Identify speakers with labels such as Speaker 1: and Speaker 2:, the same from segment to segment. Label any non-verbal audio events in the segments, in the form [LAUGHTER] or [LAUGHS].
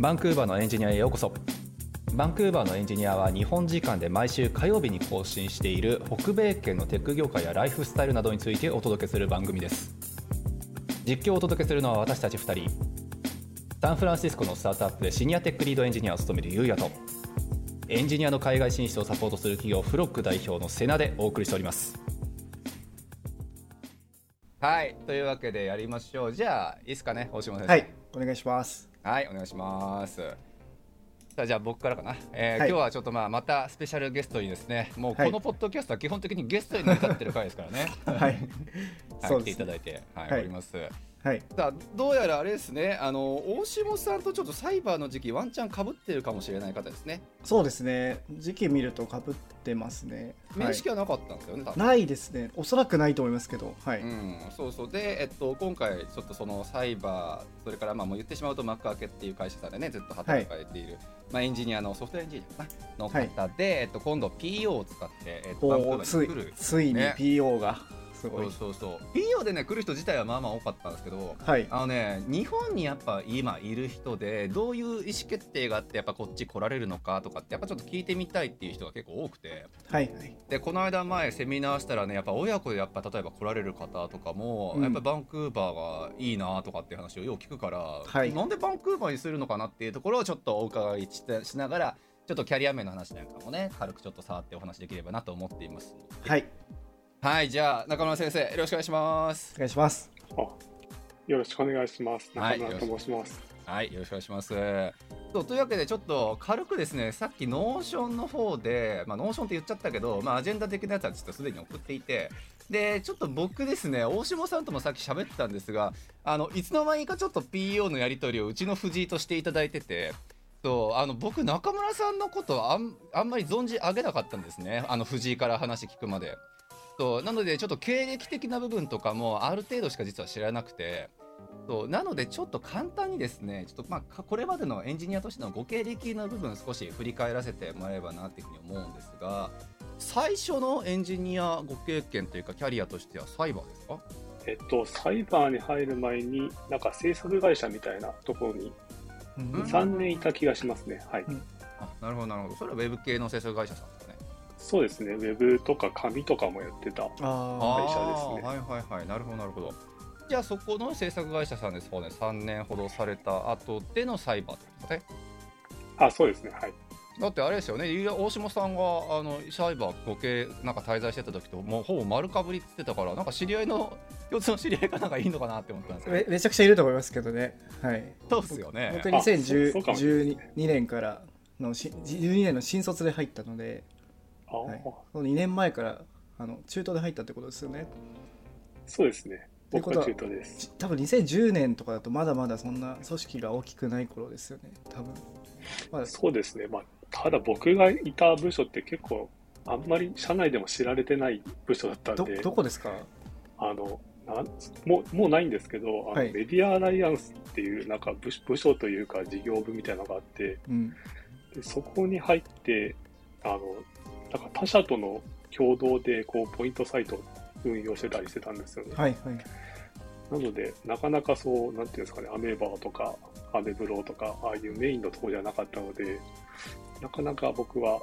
Speaker 1: バンクーバーのエンジニアへようこそ。バンクーバーのエンジニアは日本時間で毎週火曜日に更新している北米圏のテック業界やライフスタイルなどについてお届けする番組です。実況をお届けするのは私たち2人。サンフランシスコのスタートアップでシニアテックリードエンジニアを務めるゆうやとエンジニアの海外進出をサポートする企業フロック代表のセナでお送りしております。はいというわけでやりましょう。じゃあいいですかね大島先生。
Speaker 2: はいお願いします
Speaker 1: はいお願いします。さあじゃあ僕からかな、えー
Speaker 2: はい。
Speaker 1: 今日はちょっとまあまたスペシャルゲストにですねもうこのポッドキャストは基本的にゲストに成り立ってる回ですからね。[LAUGHS]
Speaker 2: はい。
Speaker 1: はい、来ていただいて、はい
Speaker 2: はい。
Speaker 1: おります
Speaker 2: はい。
Speaker 1: さあどうやらあれですね。あの大下さんとちょっとサイバーの時期ワンチャンかぶってるかもしれない方ですね。
Speaker 2: そうですね。時期見るとかぶってますね。
Speaker 1: 面識はなかったんですよね、多分。
Speaker 2: ないですね。おそらくないと思いますけど。はい、
Speaker 1: うん、そうそう。で、えっと、今回ちょっとそのサイバーそれからまあもう言ってしまうとマックアケっていう会社さんでねずっと働かれている、まあ、エンジニアのソフトウェアエンジニアの方で、えっと、今度 PO を使って、えっと、バンクー
Speaker 2: ーつい
Speaker 1: ーに来る。
Speaker 2: ついに
Speaker 1: ね。
Speaker 2: PO がすごい、
Speaker 1: そう。そうそう PO でね来る人自体はまあまあ多かったんですけど
Speaker 2: はい。
Speaker 1: あのね日本にやっぱ今いる人でどういう意思決定があってやっぱこっち来られるのかとかってやっぱちょっと聞いてみたいっていう人が結構多くて。
Speaker 2: はいはい。
Speaker 1: でこの間前セミナーしたらねやっぱ親子でやっぱ例えば来られる方とかも、
Speaker 2: うん。
Speaker 1: やっぱバンクーバーがいいなとかっていう話をよく聞くから、
Speaker 2: はい。
Speaker 1: なんでバンクーバーにするのかなっていうところをちょっとお伺いしながらちょっとキャリア面の話なんかもね軽くちょっと触ってお話できればなと思っています
Speaker 2: はい
Speaker 1: はいじゃあ中村先生よろしくお願いします
Speaker 2: お願いします
Speaker 3: あよろしくお願いします。
Speaker 1: はい
Speaker 3: 中村と申します。
Speaker 1: はい、よろしくお願いします。そうというわけで、ちょっと軽くですね、さっき Notion の方で、まあ、 Notion って言っちゃったけど、まあ、アジェンダ的なやつはちょっとすでに送っていて、で、ちょっと僕ですね、大下さんともさっき喋ってたんですが、あのいつの間にかちょっと PO のやり取りをうちの藤井としていただいてて、そうあの僕、中村さんのことあんあんまり存じ上げなかったんですね、あの藤井から話聞くまで。そうなので、ちょっと経歴的な部分とかもある程度しか実は知らなくて。そうなのでちょっと簡単にですねちょっとまあかこれまでのエンジニアとしてのご経歴の部分少し振り返らせてもらえればなっていうふうに思うんですが最初のエンジニアご経験というかキャリアとしてはサイバーですか？
Speaker 3: えっと、サイバーに入る前に、なんか制作会社みたいなところに
Speaker 2: うん
Speaker 1: うん
Speaker 3: 3年いた気がしますね。はい。
Speaker 1: あなるほどなるほどそれはウェブ系の制作会社さん？
Speaker 3: そうですね。ウェブとか紙とかもやってた。
Speaker 2: あ
Speaker 3: 会社ですね。
Speaker 1: はいはいはい。なるほどなるほど。じゃあそこの制作会社さんでそうね。3年ほどされた後でのサイバーってことですかね。
Speaker 3: あ、そうですね。はい。
Speaker 1: だってあれですよね、大下さんがあのサイバーご系なんか滞在してた時ともうほぼ丸かぶりって言ってたから、なんか知り合いの共通の知り合いがなんかいいのかなって思ったんですけど、
Speaker 2: めめちゃくちゃいると思いますけどね。はい。
Speaker 1: そうっすよね。
Speaker 2: 僕
Speaker 3: あそうそうかもしれない
Speaker 2: 2012年からのし12年の新卒で入ったので、
Speaker 3: あ、
Speaker 2: はい、その2年前からあの中途で入ったってことですよね。
Speaker 3: そうですね。僕は中途です。
Speaker 2: ち多分2010年とかだとまだまだそんな組織が大きくない頃ですよね。多分。まだ。
Speaker 3: そうですね。まあ、ただ僕がいた部署って結構、あんまり社内でも知られてない部署だったん
Speaker 2: ど
Speaker 3: で、
Speaker 2: どこですか？
Speaker 3: あの、なんもうもうないんですけど、あの
Speaker 2: はい。
Speaker 3: メディアアライアンスっていうなんか部部署というか事業部みたいなのがあって、
Speaker 2: うん。
Speaker 3: でそこに入って、あの、なんか他社との共同でこうポイントサイトを運用してたりしてたんですよね。
Speaker 2: はいはい
Speaker 3: なので、なかなかそう、なんていうんですかね、アメーバーとか、アメブローとか、ああいうメインのところじゃなかったので、なかなか僕は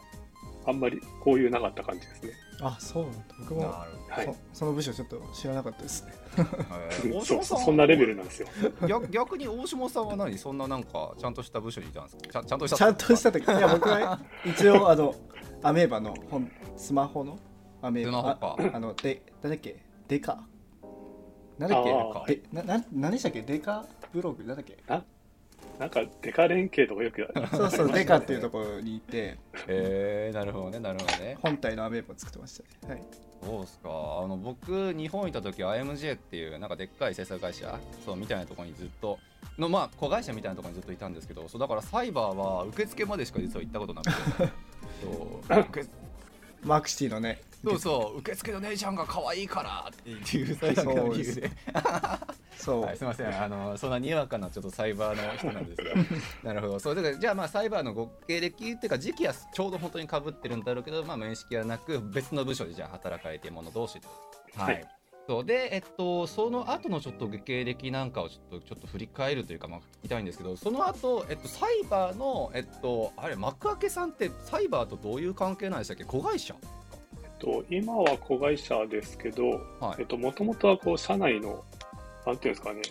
Speaker 3: あんまり交流なかった感じですね。
Speaker 2: あそうなんだ。僕も
Speaker 1: なる
Speaker 3: はい。
Speaker 2: そその部署ちょっと知らなかったです。ね [LAUGHS]
Speaker 3: そ
Speaker 1: ん
Speaker 3: そんなレベルなんですよ。[LAUGHS]
Speaker 1: 逆逆に大下さんは何？そんななんかちゃんとした部署にいたんですか？ちゃんちゃんとした？
Speaker 2: ちゃんとした時いや [LAUGHS] 僕は一応あのアメーバの本スマホのアメーバ
Speaker 1: スマホか。
Speaker 2: ああのでなんだっけ？デカ？なんだっけ？なな何でしたっけ？デカブログ？なんだっけ？
Speaker 3: なんか、デカ連携とかよくや
Speaker 2: そうそう [LAUGHS] デカっていうところにいて。
Speaker 1: えー、なるほどねなるほどね。
Speaker 2: 本体のアメーバを作ってましたね。はい。
Speaker 1: そうですか。あの僕日本いた時 IMJ っていうなんかでっかい制作会社そうみたいなところにずっとのまあ子会社みたいなところにずっといたんですけどそうだからサイバーは受付までしか実は行ったことなくて。[LAUGHS] そう。
Speaker 2: マークシティのね。
Speaker 1: そうそう受付の姉ちゃんが可愛いからっていうそれだけの理由で
Speaker 2: そう、
Speaker 1: はい、すみません。[LAUGHS] あのそんなにわかなちょっとサイバーの人なんですが。[LAUGHS] なるほど。そうだからじゃあまあサイバーのご経歴っていうか時期はちょうど本当にかぶってるんだろうけどまあ面識はなく別の部署でじゃあ働かれている者同士ではい、
Speaker 3: はい。
Speaker 1: そう。で、えっと、その後のちょっと経歴なんかをちょっとちょっと振り返るというか、まあ、聞きたいんですけどその後、えっとサイバーの、えっと、あれ幕開けさんってサイバーとどういう関係なんでしたっけ？子会社。
Speaker 3: えっと、今は子会社ですけど、
Speaker 1: はい。
Speaker 3: えっと、もともとはこう社内の、なんていうんですかね、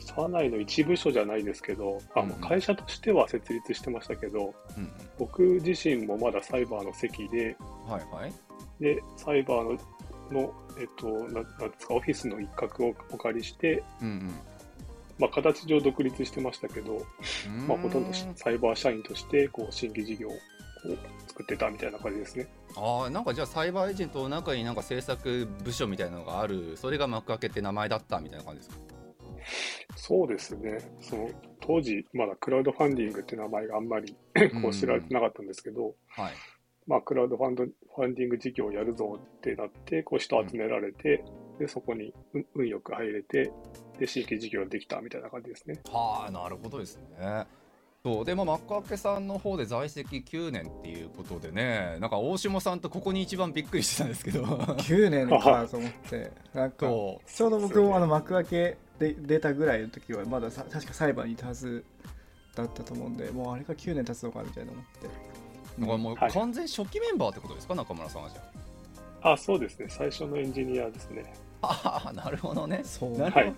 Speaker 3: 社内の一部署じゃないですけど、あ
Speaker 1: うん
Speaker 3: もう会社としては設立してましたけど、
Speaker 1: うん
Speaker 3: 僕自身もまだサイバーの席で、
Speaker 1: うんはいはい。
Speaker 3: で、サイバーの、のえっと、ななんですか、オフィスの一角をお借りして、
Speaker 1: うん
Speaker 3: まあ、形上独立してましたけど、
Speaker 1: うん。
Speaker 3: まあ、ほとんど
Speaker 1: う
Speaker 3: サイバー社員として、こう、新規事業を作ってたみたいな感じですね。
Speaker 1: ああなんかじゃあサイバーエージェントの中になんか制作部署みたいなのがあるそれが幕開けって名前だったみたいな感じですか？
Speaker 3: そうですね。その当時、まだクラウドファンディングって名前があんまりこう知られてなかったんですけど、
Speaker 1: はい
Speaker 3: まあ、クラウドファンドファンディング事業をやるぞってなって、こう人集められて、でそこに運運よく入れて、で新規事業ができたみたいな感じですね。
Speaker 1: はあなるほどですね。そうでまあ幕開けさんの方で在籍9年っていうことでねなんか大下さんとここに一番びっくりしてたんですけど
Speaker 2: 9年か [LAUGHS] と思ってなんか
Speaker 1: そ
Speaker 2: ちょうど僕もあの幕開けで出たぐらいの時はまださ確か裁判にいたはずだったと思うんでもうあれが9年経つのかみたいな思って
Speaker 1: からもう
Speaker 3: はい
Speaker 1: 完全初期メンバーってことですか中村さんはじゃ
Speaker 3: あ、そうですね。最初のエンジニアですね。
Speaker 1: あ。ああなるほどね。
Speaker 2: そう
Speaker 1: なるほど。
Speaker 3: はい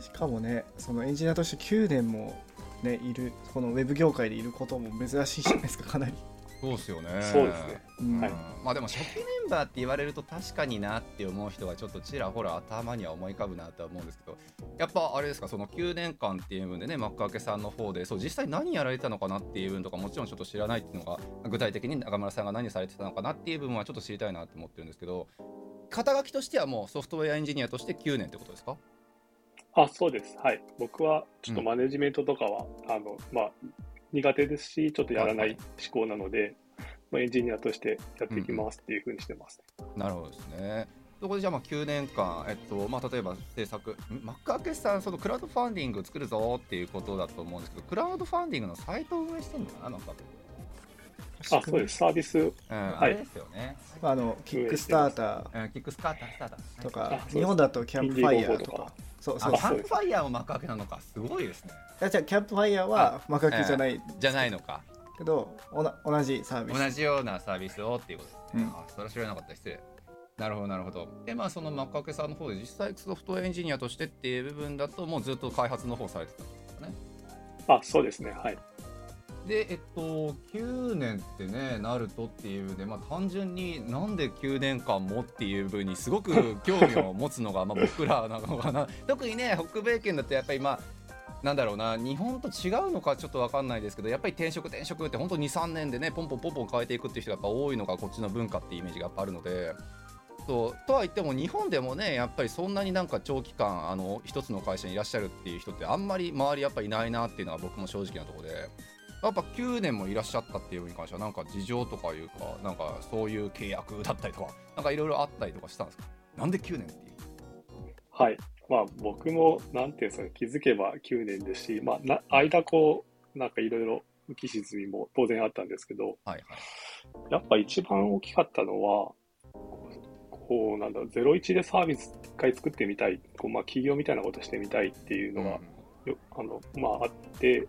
Speaker 2: しかもねそのエンジニアとして9年もねいるこのウェブ業界でいることも珍しいじゃないですか [LAUGHS] かなり、
Speaker 1: そうですよね。
Speaker 3: そうですね。
Speaker 2: うん
Speaker 3: はい
Speaker 1: まあでも初期メンバーって言われると確かになって思う人がちょっとちらほら頭には思い浮かぶなとは思うんですけどやっぱあれですかその9年間っていう分でね幕開けさんの方でそう実際何やられてたのかなっていう分とかもちろんちょっと知らないっていうのが具体的に中村さんが何されてたのかなっていう部分はちょっと知りたいなと思ってるんですけど肩書きとしてはもうソフトウェアエンジニアとして9年ってことですか？
Speaker 3: あ、そうです。はい。僕はちょっとマネジメントとかは、あの、まあ、苦手ですし、ちょっとやらない思考なので、まあ、エンジニアとしてやっていきますっていうふうにしてます、
Speaker 1: なるほどですね。そこでじゃあまあ9年間、えっとまあ、例えば制作、ん？幕開けさん、そのクラウドファンディングを作るぞっていうことだと思うんですけど、クラウドファンディングのサイトを運営してるのかな、幕開け
Speaker 3: あ、そうです。サービス、
Speaker 1: うん、あれですよね。
Speaker 2: あのキックスタータ
Speaker 1: うん、キックスカーター、スターター。
Speaker 2: ーとか日本だとキャンプファイヤーとかそうそう
Speaker 1: あキャンプファイヤーも Makuake なのか、すごいですね。
Speaker 2: いやじゃあキャンプファイヤーは Makuake じゃない
Speaker 1: じゃないのか。
Speaker 2: けどおな同じサービス
Speaker 1: 同じようなサービスをっていうことですね。
Speaker 2: うん
Speaker 1: あ、それは知らなかった、失礼。なるほど、なるほど。で、まあ、その Makuake さんの方で、実際ソフトウェアエンジニアとしてっていう部分だと、もうずっと開発の方されてたんですかね。
Speaker 3: あ、そうですね。はい。
Speaker 1: で、えっと、9年ってね、なるとっていうで、まあ、単純になんで9年間もっていう分にすごく [LAUGHS] 興味を持つのが、まあ、僕らなのかな。特にね、北米圏だとやっぱり、まあ、なんだろうな、日本と違うのかちょっと分かんないですけど、やっぱり転職、転職って、本当2、3年でね、ポンポンポンポン変えていくっていう人がやっぱ多いのが、こっちの文化っていうイメージがやっぱあるので。そうとは言っても日本でもねやっぱりそんなになんか長期間あの一つの会社にいらっしゃるっていう人ってあんまり周りやっぱいないなっていうのが僕も正直なところでやっぱ9年もいらっしゃったっていうのに関してはなんか事情とかいうかなんかそういう契約だったりとかなんかいろいろあったりとかしたんですか？なんで9年っていう？
Speaker 3: はい。まあ、僕も、なんていうんですかね、気づけば9年ですし、まあ、な間こう、なんかいろいろ浮き沈みも当然あったんですけど、
Speaker 1: はいはい。
Speaker 3: やっぱ一番大きかったのは、こう、なんだろう、01でサービス一回作ってみたい、こう、まあ、企業みたいなことしてみたいっていうのが、よあの、まあ、あって、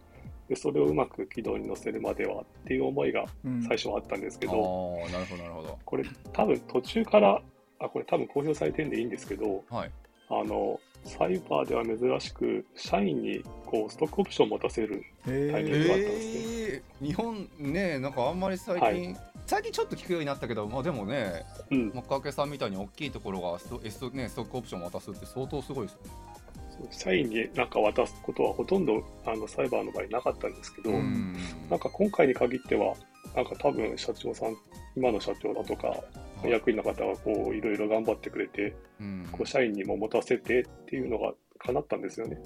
Speaker 3: で、それをうまく軌道に乗せるまではっていう思いが
Speaker 2: うん。
Speaker 3: 最初はあったんですけ
Speaker 1: あ
Speaker 3: ど、
Speaker 1: あなるほどなるほど。
Speaker 3: これ多分途中から、あ、これ多分公表されてるんでいいんですけど、
Speaker 1: はい。
Speaker 3: あの、サイバーでは珍しく、社員にこうストックオプションを持たせる。
Speaker 2: へ
Speaker 3: タイミン
Speaker 2: ー
Speaker 3: グがあったんです
Speaker 1: えー、日本ねなんかあんまり最近、
Speaker 3: は
Speaker 1: 最近ちょっと聞くようになったけどまあでもね
Speaker 3: うん、
Speaker 1: 幕開けさんみたいに大きいところがスト,、S ね、ストックオプションを渡すって相当すごいですよね
Speaker 3: 社員になんか渡すことはほとんどあのサイバーの場合なかったんですけど、
Speaker 2: うん。
Speaker 3: なんか今回に限っては、なんか多分社長さん、今の社長だとか、
Speaker 1: はい。
Speaker 3: 役員の方がこういろいろ頑張ってくれて、
Speaker 1: うん。
Speaker 3: こう社員にも持たせてっていうのが叶ったんですよね。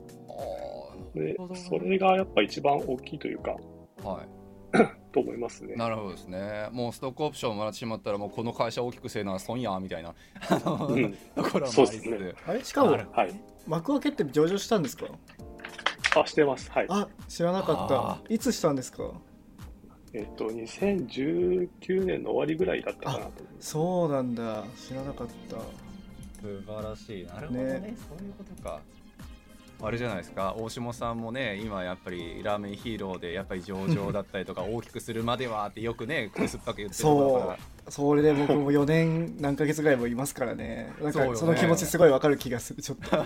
Speaker 3: でそれがやっぱ一番大きいというか、
Speaker 1: はい [COUGHS]
Speaker 3: と思いますね。
Speaker 1: なるほどですね。もうストックオプションをもらってしまったら、もうこの会社大きくせえな損やみたいな。
Speaker 3: うん、[LAUGHS]
Speaker 1: ところもありつ
Speaker 3: そうです
Speaker 1: つ、
Speaker 2: あれ？しかも
Speaker 1: なる
Speaker 3: はい。
Speaker 2: 幕開けって上場したんですか？
Speaker 3: あ、してます。はい。
Speaker 2: あ知らなか
Speaker 1: あ
Speaker 2: った。いつしたんですか？
Speaker 3: えっと、2019年の終わりぐらいだったかなと。
Speaker 2: そうなんだ。知らなかった。
Speaker 1: 素晴らしい。なるほどね。
Speaker 2: ね。
Speaker 1: そういうことかあれじゃないですか。大下さんもね今やっぱりラーメンヒーローでやっぱり上場だったりとか [LAUGHS] 大きくするまではってよくねくすっぱく言ってる
Speaker 2: そう。
Speaker 1: から
Speaker 2: それで僕も4年何ヶ月ぐらいもいますからね。なんかその気持ちすごいわかる気がするちょっと。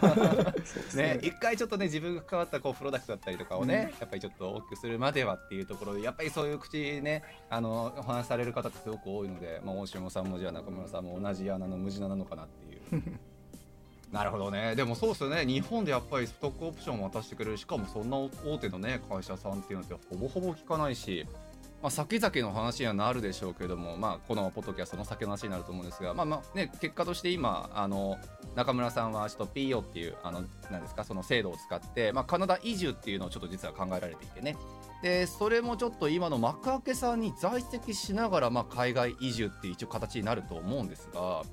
Speaker 2: [LAUGHS]
Speaker 1: ね、一回ちょっとね自分が関わったこうプロダクトだったりとかをね、やっぱりちょっと大きくするまではっていうところでやっぱりそういう口ねあのお話しされる方ってすごく多いので、まあ、大島さんもじゃあ中村さんも同じ穴の無地なのかなっていう [LAUGHS] なるほどね。でもそうですよね。日本でやっぱりストックオプションを渡してくれる。しかもそんな大手のね会社さんっていうのってほぼほぼ聞かないしまあ、先々の話にはなるでしょうけども、まあ、このポッドキャストの先の話になると思うんですが、まあまあね、結果として今あの中村さんはちょっと PO っていうあのなんですかその制度を使って、まあ、カナダ移住っていうのをちょっと実は考えられていてね。でそれもちょっと今の幕開けさんに在籍しながら、まあ、海外移住っていう一応形になると思うんですが、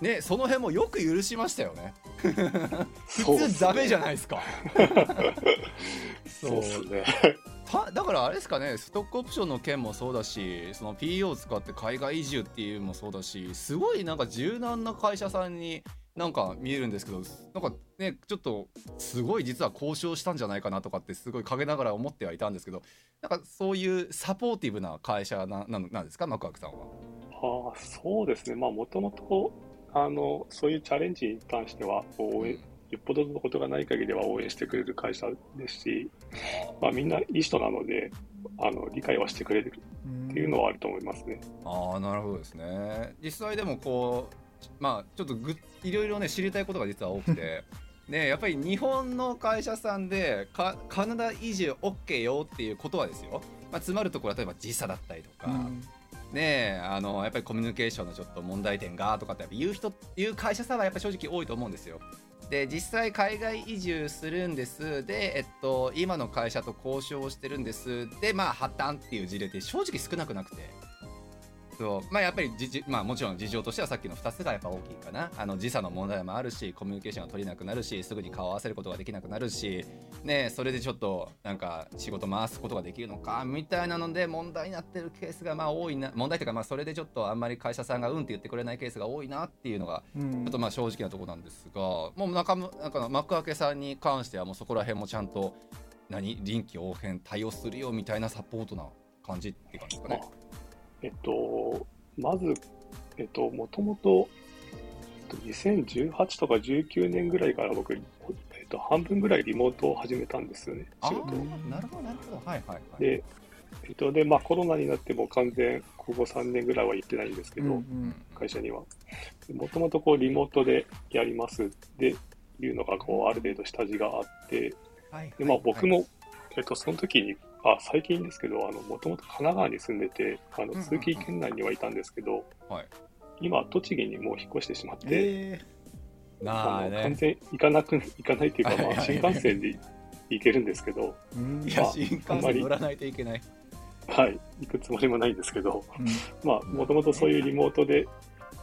Speaker 1: ね、その辺もよく許しましたよね。[LAUGHS] 普通ダメじゃないですか。
Speaker 3: そうですね。
Speaker 1: ただからあれですかねストックオプションの件もそうだしその PO を使って海外移住っていうのもそうだしすごいなんか柔軟な会社さんになんか見えるんですけどなんかねちょっとすごい実は交渉したんじゃないかなとかってすごい陰ながら思ってはいたんですけどなんかそういうサポーティブな会社なななんですかマクワクさんは？
Speaker 3: ああそうですね、まあもともとあのそういうチャレンジに関しては応援よっぽどのことがない限りは応援してくれる会社ですし、まあ、みんないい人なのであの理解はしてくれるっていうのはあると思いますね。
Speaker 1: ああなるほどですね。実際でもこうまあちょっとぐいろいろね知りたいことが実は多くて。[LAUGHS] ねやっぱり日本の会社さんでカカナダ移住 OK よっていうことはですよ、まあ、詰まるところは例えば時差だったりとか、
Speaker 2: うん
Speaker 1: ねあのやっぱりコミュニケーションのちょっと問題点がとかってやっぱ言う人言う会社さんはやっぱ正直多いと思うんですよ。で実際海外移住するんです。で、えっと、今の会社と交渉をしてるんです。でまあ破綻っていう事例って正直少なくなくて。そうまあやっぱりじじ、まあ、もちろん事情としてはさっきの2つがやっぱ大きいかな。あの時差の問題もあるしコミュニケーションが取れなくなるしすぐに顔を合わせることができなくなるしねそれでちょっとなんか仕事回すことができるのかみたいなので問題になってるケースがまあ多いな問題というかまあそれでちょっとあんまり会社さんがうんって言ってくれないケースが多いなっていうのが
Speaker 2: うん。
Speaker 1: ちょっとまあ正直なところなんですが、もう中村なんか幕開けさんに関してはもうそこら辺もちゃんと何？臨機応変対応するよみたいなサポートな感じっていう感じですかね。
Speaker 3: えっと、まず、えっと、もともと、えっと2018とか19年ぐらいから僕、えっと、半分ぐらいリモートを始めたんですよね、
Speaker 1: あ
Speaker 3: 仕事を。
Speaker 1: ーなるほどなるほどはいはいはい。
Speaker 3: で、えっと、で、まあコロナになっても完全、ここ3年ぐらいは行ってないんですけど、
Speaker 2: うん
Speaker 3: 会社には。もともとこう、リモートでやりますっていうのが、こう、ある程度下地があって、
Speaker 1: はい
Speaker 3: で、まあ僕も、
Speaker 1: はい
Speaker 3: えっと、その時に、あ、最近ですけど、あの、もともと神奈川に住んでて、あの、通勤圏内にはいたんですけど、
Speaker 1: はい
Speaker 3: 今、栃木にもう引っ越してしまって、
Speaker 2: え
Speaker 1: なあ
Speaker 3: あの、完
Speaker 1: ね。
Speaker 3: 全行かなく、行かないっていうか、まあ、新幹線で行けるんですけど、
Speaker 2: ーうん
Speaker 1: いや
Speaker 3: まあ
Speaker 1: 新幹
Speaker 3: あんまり
Speaker 1: 線乗らないといけない。
Speaker 3: はい、行くつもりもないんですけど、
Speaker 2: うん
Speaker 3: まあ、もともとそういうリモートで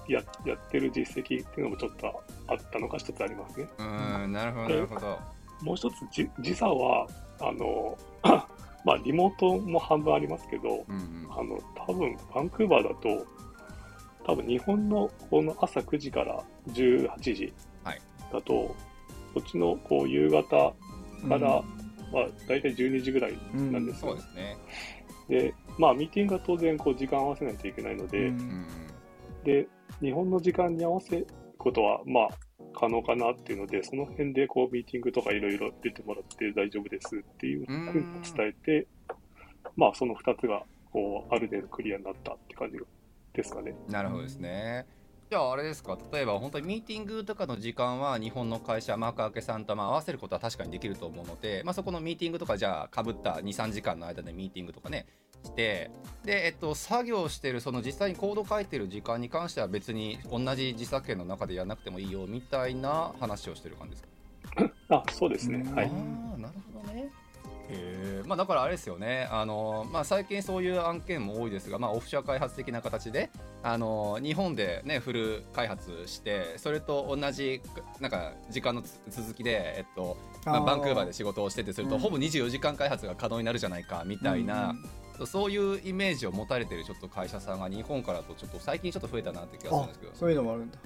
Speaker 3: ややってる実績っていうのもちょっとあったのが一つありますね。
Speaker 1: うーんなるほどなるほど。
Speaker 3: もう一つじ時差は、あの、まあ、リモートも半分ありますけど、
Speaker 1: うんうん
Speaker 3: あの、多分、バンクーバーだと、多分日本のこの朝9時から18時
Speaker 1: はい
Speaker 3: だと、こっちのこう夕方から、まあ、大体12時ぐらい
Speaker 2: うん
Speaker 3: なんですよ。
Speaker 1: そうですね。
Speaker 3: で、まあ、ミーティングは当然こう時間合わせないといけないので、
Speaker 2: うん
Speaker 1: うんうん
Speaker 3: で、日本の時間に合わせることは、まあ、可能かなっていうので、その辺でこうミーティングとかいろいろ出てもらって大丈夫ですっていうふうに伝えて、まあ、その2つが、こう、ある程度クリアになったって感じですかね。
Speaker 1: なるほどですね。じゃああれですか例えば本当にミーティングとかの時間は日本の会社マーク開けさんとまあ合わせることは確かにできると思うので、まあ、そこのミーティングとかじゃあかぶった23時間の間でミーティングとかねしてで、えっと、作業してるその実際にコード書いてる時間に関しては別に同じ自作権の中でやらなくてもいいよみたいな話をしてる感じですか？[LAUGHS]
Speaker 3: あ、そうですね。
Speaker 2: うん。
Speaker 3: はい。
Speaker 1: ああなるほどね。へえまあだからあれですよね。あの、まあ、最近そういう案件も多いですが、まあ、オフショア開発的な形であの日本で、ね、フル開発してそれと同じなんか時間のつ続きで、えっとまあ、バンクーバーで仕事をしててすると、
Speaker 2: うん。
Speaker 1: ほぼ24時間開発が可能になるじゃないかみたいな、そういうイメージを持たれてるちょっと会社さんが日本からとちょっと最近ちょっと増えたなって気がするん
Speaker 2: あ
Speaker 1: ですけど。
Speaker 2: そういうのもあるんだ。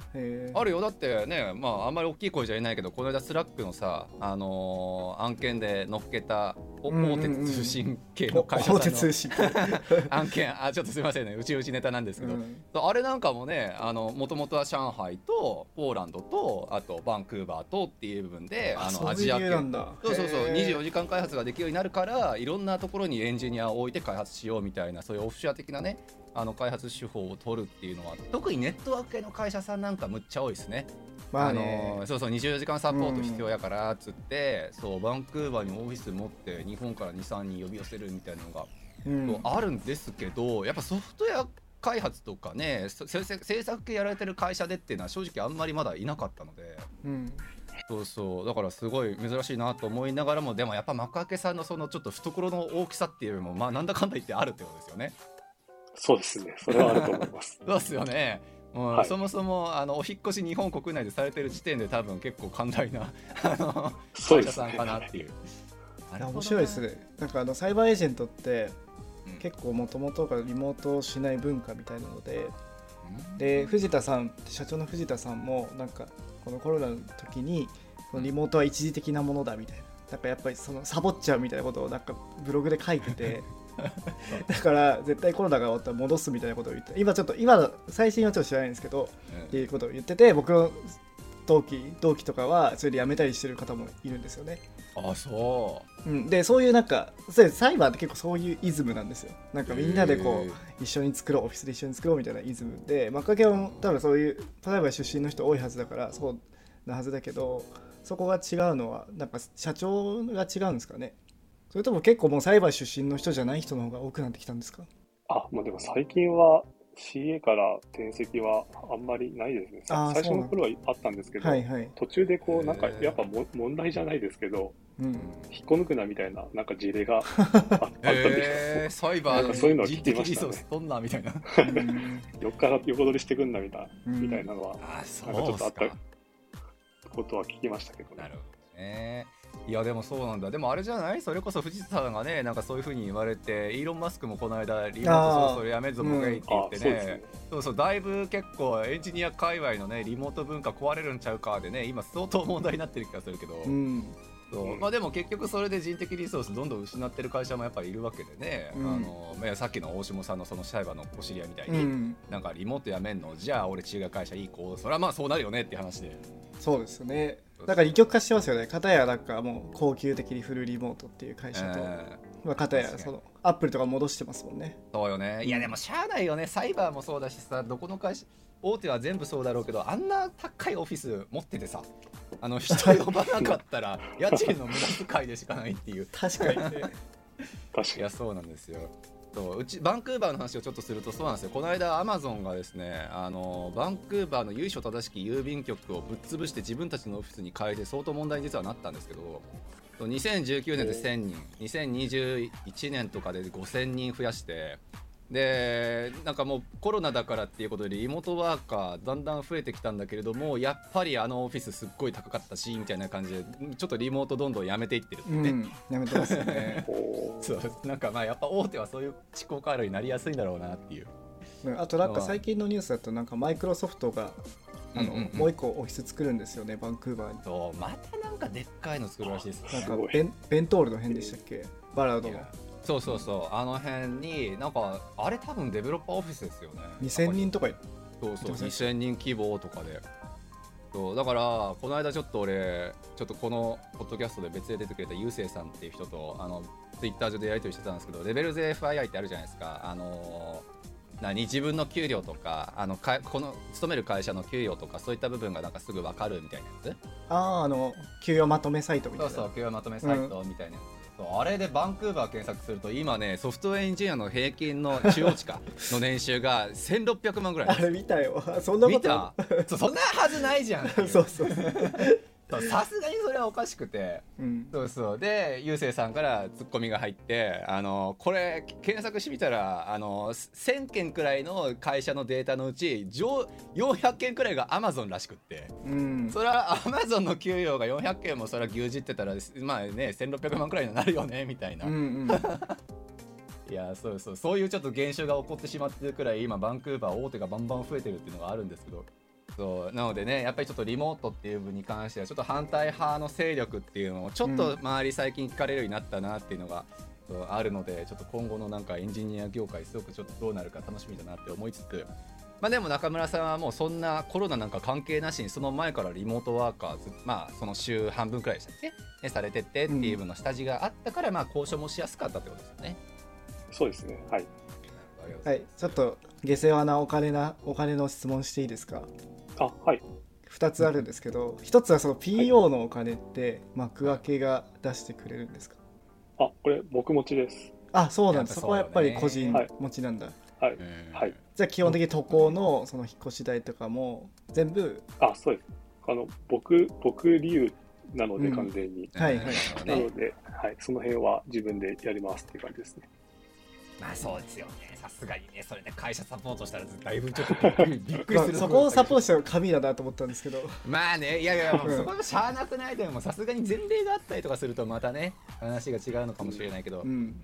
Speaker 1: あるよ。だってねまああんまり大きい声じゃ言えないけどこの間 Slack のさ、あのー案件で乗っけた大手通信系の会社さんの [LAUGHS] 案件。あちょっとすいませんね。うちうちネタなんですけど、
Speaker 2: うん。
Speaker 1: あれなんかもねもともとは上海とポーランドとあとバンクーバーとっていう部分であのアジア圏。
Speaker 2: そういうなんだ。
Speaker 1: そうそうそう。
Speaker 2: へー。
Speaker 1: 24時間開発ができるようになるからいろんなところにエンジニアを置いて開発しようみたいなそういうオフショア的なねあの開発手法を取るっていうのは特にネットワーク系の会社さんなんかむっちゃ多いですね。
Speaker 2: まあ
Speaker 1: あ
Speaker 2: ね
Speaker 1: のそうそう24時間サポート必要やからっつって、そうバンクーバーにオフィス持って日本から23人呼び寄せるみたいなのが
Speaker 2: うん
Speaker 1: あるんですけどやっぱソフトウェア開発とかねそ制作制作系やられてる会社でっていうのは正直あんまりまだいなかったので
Speaker 2: うん
Speaker 1: そうそうだからすごい珍しいなと思いながらもでもやっぱ幕開けさんのそのちょっと懐の大きさっていうよりもまあなんだかんだ言ってあるってことですよね。
Speaker 3: そうですね。それはあると思います。[LAUGHS]
Speaker 1: そうですよね。もう
Speaker 3: はい。
Speaker 1: そもそもあのお引っ越し日本国内でされてる時点で多分結構寛大な [LAUGHS] あの会社さん。かなっていう。
Speaker 2: いや面白いですね。なんかあのサイバーエージェントって
Speaker 1: うん。
Speaker 2: 結構もともとがリモートをしない文化みたいなので
Speaker 1: うん。
Speaker 2: で藤田さん社長の藤田さんもなんかこのコロナの時にこのリモートは一時的なものだみたいな。なんかやっぱりそのサボっちゃうみたいなことをなんかブログで書いてて [LAUGHS] [LAUGHS] だから絶対コロナが終わったら戻すみたいなことを言って今ちょっと今の最新はちょっと知らないんですけどっていうことを言ってて僕の同期同期とかはそれで辞めたりしてる方もいるんですよね、
Speaker 1: あそ
Speaker 2: う。ん、でそういうなんかそうサイバーって結構そういうイズムなんですよ。なんかみんなでこう一緒に作ろうオフィスで一緒に作ろうみたいなイズムでマッカケは多分そういうサイバー出身の人多いはずだからそうなはずだけどそこが違うのはなんか社長が違うんですかねそれとも結構もうサイバー出身の人じゃない人の方が多くなってきたんですか？
Speaker 3: あ、まあでも最近は CA から転籍はあんまりないですね。最初の頃はあったんですけど、
Speaker 2: はいはい、
Speaker 3: 途中でこう、なんかやっぱも問題じゃないですけど、
Speaker 2: うん、
Speaker 3: 引っこ抜くなみたいな、なんか事例があ [LAUGHS] あったん
Speaker 1: へ
Speaker 3: で
Speaker 1: え、サイバー
Speaker 3: なんかそういうの
Speaker 1: の人
Speaker 3: は聞きましたね
Speaker 1: 取んなみたいな。
Speaker 2: うん [LAUGHS]
Speaker 3: 横から横取りしてくんなみたいな、
Speaker 2: うん
Speaker 3: みたいなのは、
Speaker 1: あ、そ
Speaker 3: なんかちょっとあっ。たことは聞きましたけどね。
Speaker 1: なるほどね。いやでもそうなんだ。でもあれじゃない？それこそ藤田さんがねなんかそういうふうに言われてイーロン・マスクもこの間リモー。トそろそろやめるぞ僕がいいって言って
Speaker 3: あそうです
Speaker 1: ね。
Speaker 3: ね。
Speaker 1: そうそうだいぶ結構エンジニア界隈のねリモート文化壊れるんちゃうかでね今相当問題になってる気がするけど、
Speaker 2: うん。
Speaker 1: そう。まあでも結局それで人的リソースどんどん失ってる会社もやっぱりいるわけでね、
Speaker 2: うん。
Speaker 1: あのまあさっきの大下さんのそのサイバーのお知り合いみたいうに、
Speaker 2: ん。
Speaker 1: なんかリモートやめんの？じゃあ俺違う会社いい子それはまあそうなるよねって話で。
Speaker 2: そうですよねだから二極化してますよね。片やなんかもう高級的にフルリモートっていう会社と、
Speaker 1: え
Speaker 2: まあ、片やそのアップルとか戻してますもんね。
Speaker 1: そうよね。いやでもしゃあないよね。サイバーもそうだしさどこの会社大手は全部そうだろうけどあんな高いオフィス持っててさあの人呼ばなかったら [LAUGHS] 家賃の無駄遣いでしかないっていう。
Speaker 2: 確かにね。
Speaker 3: 確かに
Speaker 1: いや。そうなんですよそううちバンクーバーの話をちょっとするとそうなんですよ。この間アマゾンがですねあのバンクーバーの由緒正しき郵便局をぶっ潰して自分たちのオフィスに変えて相当問題に実はなったんですけど2019年で1000人2021年とかで5000人増やしてでなんかもうコロナだからっていうことでリモートワーカーだんだん増えてきたんだけれどもやっぱりあのオフィスすっごい高かったしみたいな感じでちょっとリモートどんどんやめていってるってね、
Speaker 2: うんやめてますよね。[LAUGHS]
Speaker 1: そうなんかまあやっぱ大手はそういう思考回路になりやすいんだろうなっていう。
Speaker 2: うんあとなんか最近のニュースだとなんかマイクロソフトがあの、
Speaker 1: うんうん。うん
Speaker 2: もう一個オフィス作るんですよねバンクーバーに。
Speaker 1: そうまたなんかでっかいの作るらしいです。
Speaker 2: なんかベンベントールの辺でしたっけ？バラードの
Speaker 1: そうそうそう。あの辺になんかあれ多分デベロッパーオフィスですよね。
Speaker 2: 2000人とか
Speaker 1: そうそう
Speaker 2: 言ってました
Speaker 1: 2000人規模とかでそうだからこの間ちょっと俺ちょっとこのポッドキャストで別で出てくれたゆうせいさんっていう人とあのツイッター上でやり取りしてたんですけどレベルゼ FII ってあるじゃないですか。あの何自分の給料とかあのかこの勤める会社の給与とかそういった部分がなんかすぐ分かるみたいなやつ？
Speaker 2: あああの給与まとめサイトみたいうな。
Speaker 1: そそう給与まとめサイトみたいなやつ、そうあれでバンクーバー検索すると今ねソフトウェアエンジニアの平均の中央値かの年収が1600万ぐらい
Speaker 2: あれ見たよ。[LAUGHS] そんなこと
Speaker 1: そんなはずないじゃん。[LAUGHS]
Speaker 2: そう、そう
Speaker 1: さすがにそれはおかしくて。
Speaker 2: うん、
Speaker 1: そうそう。でゆうせいさんからツッコミが入ってあのこれ検索してみたらあの1000件くらいの会社のデータのうち上400件くらいがアマゾンらしくって。
Speaker 2: うん。
Speaker 1: それはアマゾンの給与が400件もそれは牛耳ってたらまあね1600万くらいになるよねみたいな、
Speaker 2: うんうん。
Speaker 1: い [LAUGHS] いやそうそう。そういうちょっと現象が起こってしまってるくらい今バンクーバー大手がバンバン増えてるっていうのがあるんですけどそう。なのでねやっぱりちょっとリモートっていう部分に関してはちょっと反対派の勢力っていうのをちょっと周り最近聞かれるようになったなっていうのが、そうあるのでちょっと今後のなんかエンジニア業界すごくちょっとどうなるか楽しみだなって思いつつ。まあでも中村さんはもうそんなコロナなんか関係なしにその前からリモートワーカーズまあその週半分くらいでしたっけ？ねされてってっていう部分の下地があったからまあ交渉もしやすかったってことですよね。
Speaker 3: そうですね。はい。
Speaker 2: はい。ちょっと下世話なお金なお金の質問していいですか？
Speaker 3: あ、はい。
Speaker 2: 2つあるんですけど1つはその PO のお金って幕開けが出してくれるんですか？
Speaker 3: あ、これ僕持ちです。
Speaker 2: あそうなんだ
Speaker 1: やっぱ
Speaker 2: そこはやっぱり個人
Speaker 3: はい
Speaker 2: 持ちなんだ、
Speaker 3: はい。
Speaker 1: うん
Speaker 3: はい。
Speaker 2: じゃあ基本的に渡航のその引っ越し代とかも全部？
Speaker 3: あ、そうです。あの、僕、僕理由なので
Speaker 2: うん
Speaker 3: 完全に。
Speaker 2: はいはい
Speaker 1: うんね
Speaker 3: なので、はい。その辺は自分でやりますっていう感じですね。
Speaker 1: まあそうですよね。さすがにね。それで会社サポートしたらだいぶちょっと。[LAUGHS] びっくりする
Speaker 2: まあそこをサポートしたの神だなと思ったんですけど。
Speaker 1: まあね。いやいや [LAUGHS] そこもしゃあなくない。でもさすがに前例があったりとかするとまたね話が違うのかもしれないけど、
Speaker 2: うん。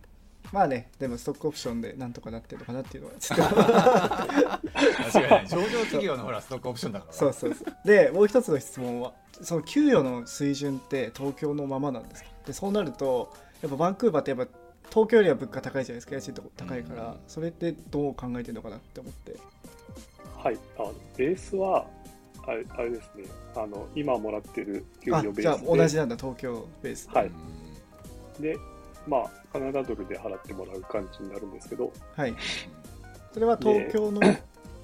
Speaker 2: まあね。でもストックオプションでなんとかなってるのかなっていうのはちょっと。
Speaker 1: 間違いない上場企業のほらストックオプションだから。
Speaker 2: そうそうそう。でもう一つの質問はその給与の水準って東京のままなんですかでそうなるとやっぱバンクーバーってやっぱ東京よりは物価高いじゃないですか家賃とか高いから、
Speaker 1: うん。
Speaker 2: それってどう考えてるのかなって思って。
Speaker 3: はい。あベースは、あれあれですね。あの、今もらってる給
Speaker 2: あじゃあ
Speaker 3: 料ベースで。
Speaker 2: 同じなんだ東京ベースで
Speaker 3: はい。で、まあ、カナダドルで払ってもらう感じになるんですけど、
Speaker 2: はい。それは東京の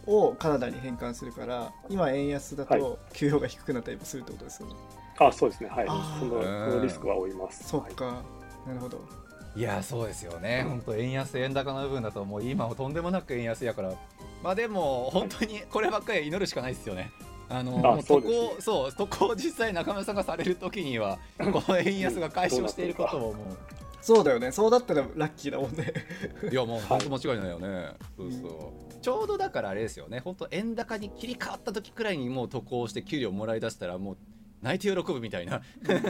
Speaker 2: をカナダに変換するから今円安だ
Speaker 3: はい。
Speaker 2: と給与が低くなったりもするってことですよね、
Speaker 3: あ、そうですね。はい。そのそのリスクは負います。はい
Speaker 2: そっか。なるほど
Speaker 1: いやそうですよね。本当円安円高の部分だともう今はとんでもなく円安やから。まあでも本当にこればっかり祈るしかないですよね。あのそこそうそこを実際中村さんがされる時にはこの円安が解消していることをも
Speaker 2: そうだよね。そうだったらラッキーだもんね。
Speaker 1: ういやもう本当間違いないよね、そうそう。ちょうどだからあれですよね。本当円高に切り替わった時くらいにもう渡航して給料もらい出したらもう泣いて喜ぶみたいな。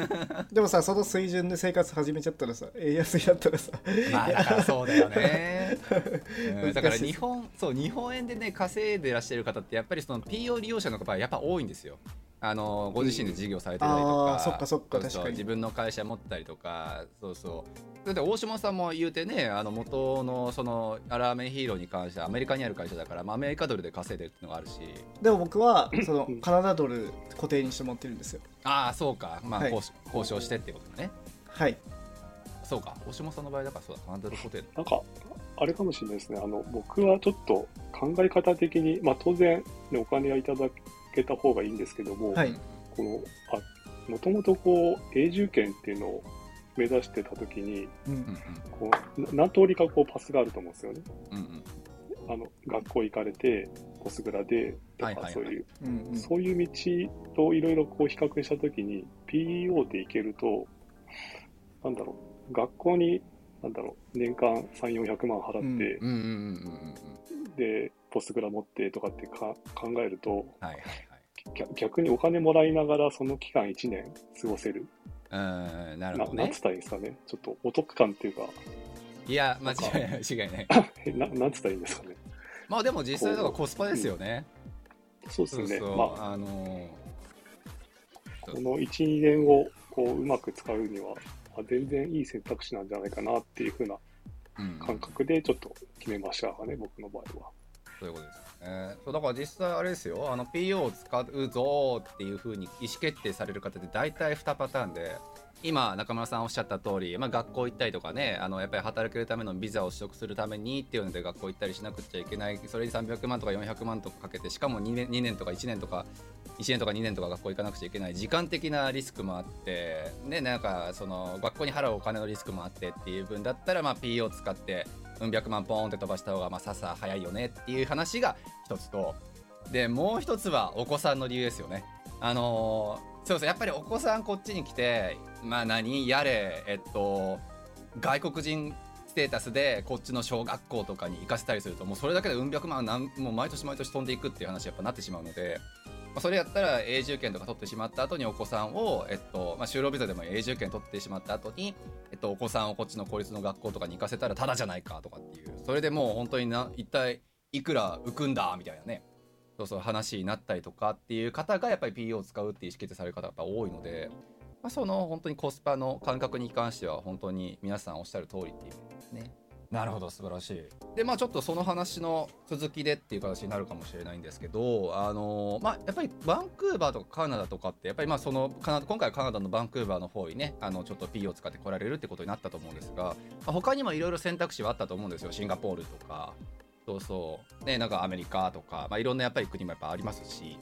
Speaker 1: [LAUGHS]
Speaker 2: でもさその水準で生活始めちゃったらさ円安になったらさ。
Speaker 1: まあだからそうだよね、[LAUGHS] うんだから日本そう日本円でね稼いでらっしゃる方ってやっぱりその PO 利用者の方はやっぱ多いんですよあのご自身で事業されてたりとか、
Speaker 2: そっかそっか
Speaker 1: うう
Speaker 2: 確かに。
Speaker 1: 自分の会社持ったりとかそうそう。だって大島さんも言うてねあの元のそのアラーメンヒーローに関してはアメリカにある会社だから、まあ、アメリカドルで稼いでるっていうのがあるし。
Speaker 2: でも僕は [CLEARS THROAT] そのカナダドル固定にして持ってるんですよ。
Speaker 1: ああそうか。まあ、
Speaker 2: はい。
Speaker 1: 交渉交渉してってことだね。
Speaker 2: はい。
Speaker 1: そうか。大島さんの場合だからそうだ。カナダドル固定
Speaker 3: なんか、あれかもしれないですね。あの、僕はちょっと考え方的に、まあ当然、ね、お金はいただけた方がいいんですけども、
Speaker 2: はい。
Speaker 3: この、あ、もともとこう、永住権っていうのを目指してたときに、
Speaker 2: うん。
Speaker 1: うん
Speaker 3: こう、な何通りかこうパスがあると思うんですよね。
Speaker 1: うんうん。うん
Speaker 3: あの、学校行かれて、ポスグラで、とか、そういう、そういう道といろいろこう比較したときに、PEO で行けると、なんだろう、学校に、なんだろう、年間3、400万払って、
Speaker 1: うんうんうんうん。うんうん
Speaker 3: で、ポスグラ持ってとかってか考えると、
Speaker 1: はいはいはい。
Speaker 3: 逆逆にお金もらいながらその期間1年過ごせる。
Speaker 1: うんなる
Speaker 3: な
Speaker 1: ほどね。
Speaker 3: なんつったらいいんですかね。ちょっとお得感っていうか、
Speaker 1: いや間違いない間違いない。[LAUGHS]
Speaker 3: えななんつったらいいんですかね。
Speaker 1: まあでも実際だからコスパですよね。
Speaker 3: そうですね。
Speaker 1: そうそう、
Speaker 3: まあ、
Speaker 1: あの
Speaker 3: この1、2年をこううまく使うには、あ全然いい選択肢なんじゃないかなっていうふ
Speaker 1: うな
Speaker 3: 感覚でちょっと決めましたかね、僕の場合は。
Speaker 1: そういうことですね。そうだから実際あれですよ。あの PO を使うぞっていうふうに意思決定される方って大体2パターンで今中村さんおっしゃった通り、まあ、学校行ったりとかねあのやっぱり働けるためのビザを取得するためにっていうので学校行ったりしなくちゃいけない。それに300万とか400万とかかけてしかも2年 ,2 年とか1年とか1年とか2年とか学校行かなくちゃいけない。時間的なリスクもあってねなんかその学校に払うお金のリスクもあってっていう分だったらまあ PO を使ってうん百万ポーンって飛ばした方がまあささ早いよねっていう話が一つとでもう一つはお子さんの理由ですよね。あのーそうそうやっぱりお子さんこっちに来てまあ何やれえっと外国人ステータスでこっちの小学校とかに行かせたりするともうそれだけでうん百万なんもう毎年毎年飛んでいくっていう話やっぱなってしまうのでまあ、それやったら永住権とか取ってしまった後にお子さんを、えっとまあ、就労ビザでも永住権取ってしまった後に、えっと、お子さんをこっちの公立の学校とかに行かせたらただじゃないかとかっていうそれでもう本当にな一体いくら浮くんだみたいなねそうそう話になったりとかっていう方がやっぱり PO を使うっていう意思決定される方がやっぱ多いので、まあ、その本当にコスパの感覚に関しては本当に皆さんおっしゃる通りっていうですね。なるほど素晴らしい。でまあちょっとその話の続きでっていう形になるかもしれないんですけどあのまあやっぱりバンクーバーとかカナダとかってやっぱりまあそのカナ今回はカナダのバンクーバーの方にねあのちょっと P を使って来られるってことになったと思うんですが、まあ、他にもいろいろ選択肢はあったと思うんですよ。シンガポールとかそうそう。ねなんかアメリカとか、まあ、いろんなやっぱり国もやっぱありますし。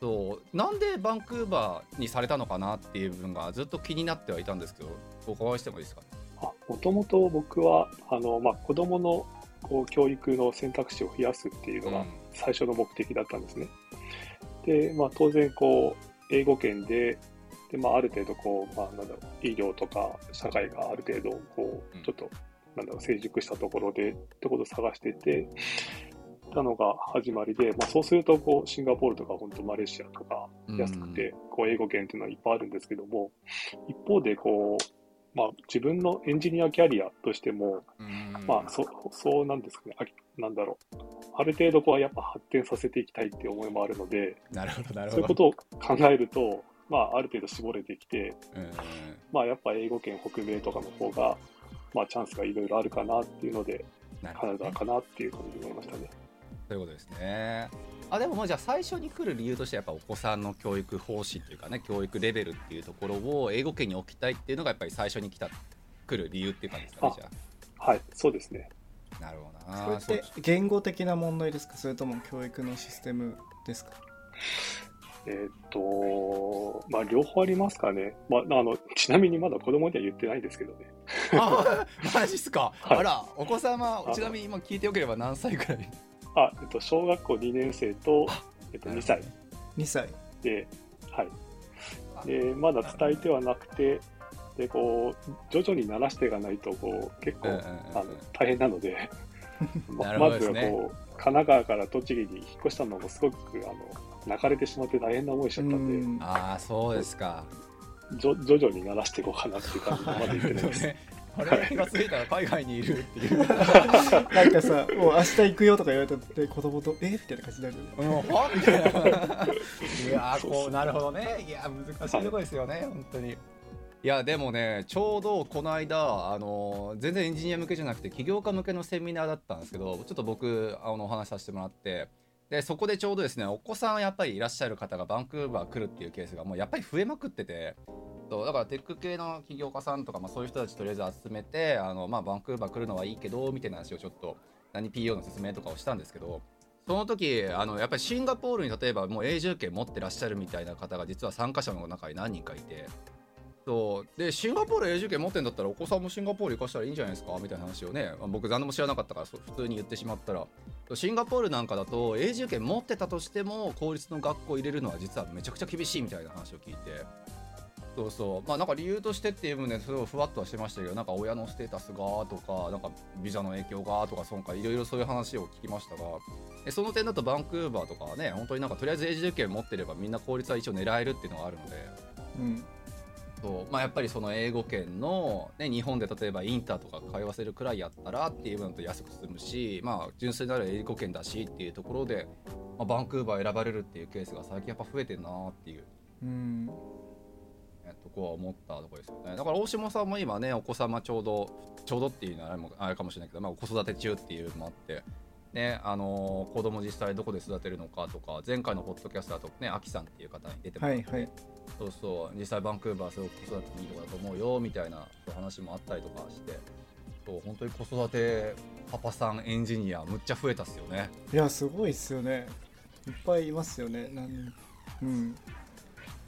Speaker 1: そう。なんでバンクーバーにされたのかなっていう部分がずっと気になってはいたんですけどお伺いしてもいいですか？ね
Speaker 3: もともと僕はあの、まあ、子どものこう教育の選択肢を増やすっていうのが最初の目的だったんですね。うん、で、まあ、当然こう英語圏でで、まあ、ある程度こう、まあ、なんだろう医療とか社会がある程度こうちょっと、なんだろう成熟したところでってことを探しててたのが始まりで、まあ、そうするとこうシンガポールとか本当マレーシアとか安くて、こう英語圏っていうのはいっぱいあるんですけども一方でこうまあ、自分のエンジニアキャリアとしても、まあ、そそうなんですかね、あなんだろう、ある程度こうやっぱ発展させていきたいっていう思いもあるので、
Speaker 1: なるほどなるほど。
Speaker 3: そういうことを考えると、まあ、ある程度絞れてきて、まあ、やっぱ英語圏北米とかの方が、まあ、チャンスがいろいろあるかなっていうので、カナダかなっていう感じになりましたね。
Speaker 1: そういうことですね。あでもまあじゃあ最初に来る理由としてやっぱお子さんの教育方針というかね教育レベルっていうところを英語圏に置きたいっていうのがやっぱり最初に来た来る理由っていう感じですかねじゃ
Speaker 3: あ。はいそうですね。
Speaker 1: なるほど
Speaker 2: な。それって言語的な問題ですか？それとも教育のシステムですか？
Speaker 3: えっ、と、まあ、両方ありますかね。まあ、あの、ちなみにまだ子供には言ってないですけどね。
Speaker 1: あ、マジっすか。はい、あら、お子様、ちなみに今聞いておければ何歳くらい？
Speaker 3: あ、えっと、小学校2年生と、えっと、2歳。
Speaker 2: 2歳。
Speaker 3: で、はい。で、まだ伝えてはなくて、で、こう、徐々に慣らしていかないと、こう、結構、あの大変なので、[LAUGHS] ままずはこう、神奈川から栃木に引っ越したのもすごく、あの、泣かれてしまって大変な思いしちゃったん
Speaker 1: で。ああ、そうですか。
Speaker 3: 徐々に慣らしていこうかなっていう感じでまだ言ってないです。[LAUGHS]
Speaker 1: あれ気が付いたら海外にいるっていう。[LAUGHS] なんか
Speaker 2: さもう明日行くよとか言われたって子供とえみたいな感じになる
Speaker 1: もう [LAUGHS] はみたいな。いやこうなるほどね。いや難しいとこですよね、はい、本当に。いやでもねちょうどこの間あの全然エンジニア向けじゃなくて起業家向けのセミナーだったんですけどちょっと僕あのお話しさせてもらってでそこでちょうどですねお子さんやっぱりいらっしゃる方がバンクーバー来るっていうケースがもうやっぱり増えまくっててそうだからテック系の起業家さんとか、まあ、そういう人たちとりあえず集めてあの、まあ、バンクーバー来るのはいいけどみたいな話をちょっと何 PO の説明とかをしたんですけどその時あのやっぱりシンガポールに例えばもう永住権持ってらっしゃるみたいな方が実は参加者の中に何人かいてそう。でシンガポール永住権持ってんだったらお子さんもシンガポール行かしたらいいんじゃないですか？みたいな話をね、まあ、僕何でも知らなかったから普通に言ってしまったら。シンガポールなんかだと永住権持ってたとしても公立の学校入れるのは実はめちゃくちゃ厳しいみたいな話を聞いて。そうそう。まあなんか理由としてっていう分ですごいふわっとはしてましたけどなんか親のステータスがとかなんかビザの影響がとかそんかいろいろそういう話を聞きましたが。その点だとバンクーバーとかはね本当になんかとりあえず永住権持ってればみんな効率は一応狙えるっていうのがあるので、うん。そう。まあ、やっぱりその英語圏の、ね、日本で例えばインターとか通わせるくらいやったらっていう分と安く済むし、まあ、純粋なる英語圏だしっていうところで、まあ、バンクーバー選ばれるっていうケースが最近やっぱ増えてるなっていう。うん。とこは思ったところですよね。だから大下さんも今ねお子様ちょうどちょうどっていうのはあれかもしれないけど、まあ、子育て中っていうのもあってねあのー、子供実際どこで育てるのかとか前回のポッドキャストだとねアキさんっていう方に出てもらって、はいはい、そうそう。実際バンクーバーすごく子育てにいいとこだと思うよみたいな話もあったりとかしてそう本当に子育てパパさんエンジニアむっちゃ増えたっすよね。
Speaker 2: いやすごいっすよね。いっぱいいますよね。うん。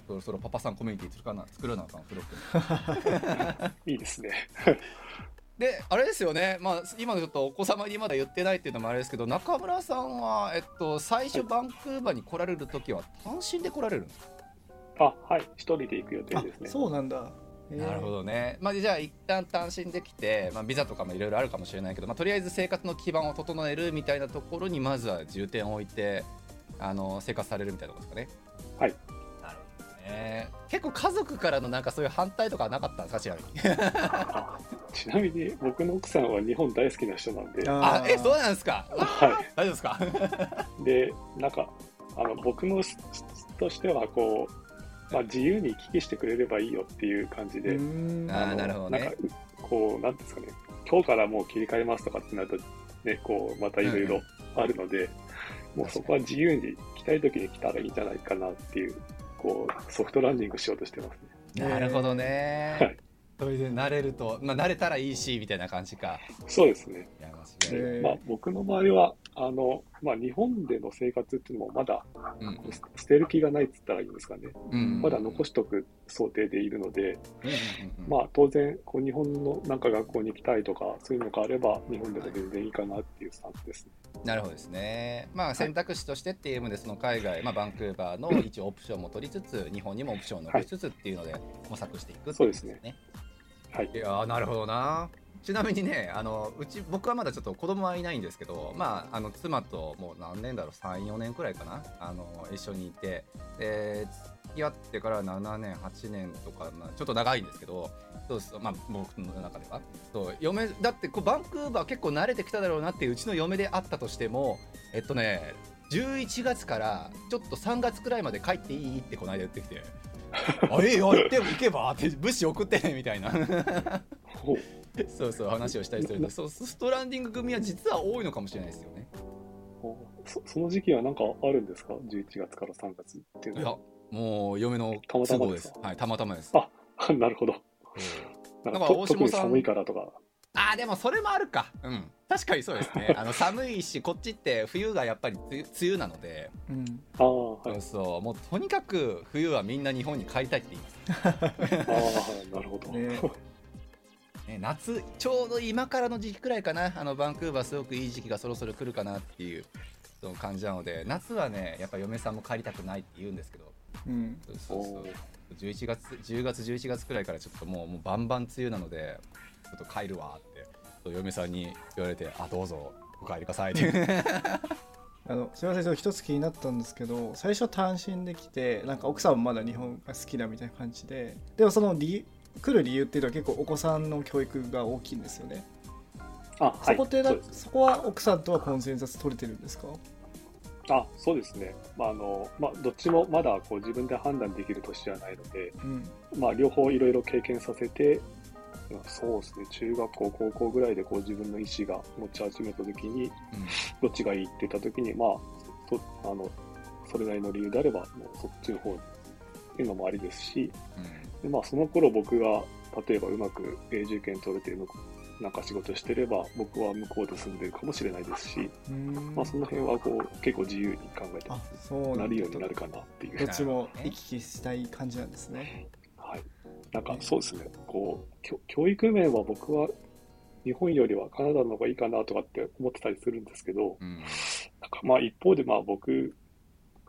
Speaker 1: そろそろパパさんコミュニティ作らな作るなあかん、フロッ
Speaker 3: クいいですね。[LAUGHS]
Speaker 1: で、あれですよね、まあ、今のちょっとお子様にまだ言ってないっていうのもあれですけど、中村さんは、えっと、最初、バンクーバーに来られるときは、単身で来られるんですか？
Speaker 3: あ、はい、一人で行く予定ですね。
Speaker 2: そうなんだ。
Speaker 1: なるほどね、まあ、じゃあ一旦単身できて、まあ、ビザとかもいろいろあるかもしれないけど、まあ、とりあえず生活の基盤を整えるみたいなところにまずは重点を置いてあの生活されるみたいなことですかね。
Speaker 3: はい。
Speaker 1: なるほどね。結構家族からのなんかそういう反対とかはなかったんですかちなみに？
Speaker 3: あ [LAUGHS] ちなみに僕の奥さんは日本大好きな人なんで、
Speaker 1: あえそう
Speaker 2: う
Speaker 1: なんですか？
Speaker 3: は
Speaker 1: 大丈夫ですか？
Speaker 3: い。[LAUGHS] で、なんか、あの僕の質としては、こう、まあ、自由に行き来してくれればいいよっていう感じで、
Speaker 1: あなるほどね。
Speaker 3: なんか、こう、なんですかね、今日からもう切り替えますとかってなると、ね、こう、またいろいろあるので、もうそこは自由に来たい時に来たらいいんじゃないかなっていう、こう、ソフトランディングしようとしてますね。
Speaker 1: なるほどね、
Speaker 3: はい
Speaker 1: それで慣れるとまあ慣れたらいいしみたいな感じか
Speaker 3: そうですね。
Speaker 1: いやい
Speaker 3: まあ、僕の場合は、あの、まあ、日本での生活っていうのもまだ
Speaker 1: うん
Speaker 3: 捨てる気がないって言ったらいいんですかね。
Speaker 1: うん
Speaker 3: まだ残しとく想定でいるので、
Speaker 1: うんうんうん
Speaker 3: まあ、当然、こう日本のなんか学校に行きたいとか、そういうのがあれば、日本でも全然いいかなっていうスタンスですね。
Speaker 1: なるほどですね。まあ選択肢としてっていう意味でその海外、まあ、バンクーバーの一応オプションも取りつつ日本にもオプションを残しつつっていうので模索していくってい
Speaker 3: そうですね
Speaker 1: ね。
Speaker 3: はい。
Speaker 1: い。やなるほどな。ちなみにねあのうち僕はまだちょっと子供はいないんですけど、まあ、あの妻ともう何年だろう34年くらいかな。あの一緒にいて。で付き合ってから7年8年とかなちょっと長いんですけどそうそう、まあ、僕の中では。そう嫁だってこうバンクーバー結構慣れてきただろうなっていううちの嫁であったとしてもえっとね11月からちょっと3月くらいまで帰っていい？ってこの間言ってきて「[LAUGHS] あええよ行って行けば」って物資送ってねみたいな。そうそう話をしたりするんで。そうストランディング組は実は多いのかもしれないですよね。
Speaker 3: そその時期は何かあるんですか ?11 月から3月っていう
Speaker 1: いや
Speaker 3: のは。
Speaker 1: もう嫁の
Speaker 3: たまた
Speaker 1: 都合
Speaker 3: までか？
Speaker 1: です。すはいたまたまです。
Speaker 3: あ [LAUGHS] なるほど。
Speaker 1: なんか
Speaker 3: なんかと
Speaker 1: 大下さん
Speaker 3: 寒いからとか。
Speaker 1: あーでもそれもあるか。うん。確かにそうですね。[LAUGHS] あの寒いしこっちって冬がやっぱり梅雨梅雨なので、
Speaker 2: ん。
Speaker 3: ああ、はい。
Speaker 1: そうもうとにかく冬はみんな日本に帰りたいって言います。[LAUGHS]
Speaker 3: ああ、はい。なるほど。
Speaker 2: ね。[LAUGHS]
Speaker 1: ね、夏ちょうど今からの時期くらいかな。あのバンクーバーすごくいい時期がそろそろ来るかなっていうその感じなので。夏はねやっぱ嫁さんも帰りたくないって言うんですけど。
Speaker 2: うん。
Speaker 1: そうそうそう。
Speaker 3: おー
Speaker 1: 11月10月11月くらいからちょっともうもうバンバン梅雨なので。ちょっと帰るわって嫁さんに言われてあどうぞお帰りくださいって。[LAUGHS]
Speaker 2: あのすみませんちょっと一つ気になったんですけど最初単身で来てなんか奥さんもまだ日本が好きだみたいな感じででもその理由来る理由っていうのは結構お子さんの教育が大きいんですよね、
Speaker 3: あ、はい。
Speaker 2: そこってな
Speaker 3: そうです。
Speaker 2: そこは奥さんとはコンセンサス取れてるんですか？
Speaker 3: あそうですね。まあ、あの、まあ、どっちもまだこう自分で判断できる年じゃないので、
Speaker 2: うん。
Speaker 3: まあ、両方いろいろ経験させて、まあそうですね、中学校、高校ぐらいでこう自分の意思が持ち始めたときに、どっちがいいって言ったときに、まあそあの、それなりの理由であれば、もうそっちの方っていうのもありですし、でまあ、その頃僕が例えばうまく永住権取れて向こうなんか仕事してれば、僕は向こうで住んでるかもしれないですし、
Speaker 2: うん。
Speaker 3: まあ、その辺はこう結構自由に考えて
Speaker 2: あ
Speaker 3: ます。
Speaker 2: そうなんだ。
Speaker 3: なるようになるかなっていう。
Speaker 2: ど。っちも行き来したい感じなんですね
Speaker 3: はい。なんかそうですね、こう、教教育面は僕は日本よりはカナダの方がいいかなとかって思ってたりするんですけど、
Speaker 1: うん。
Speaker 3: なんかまあ一方でまあ僕、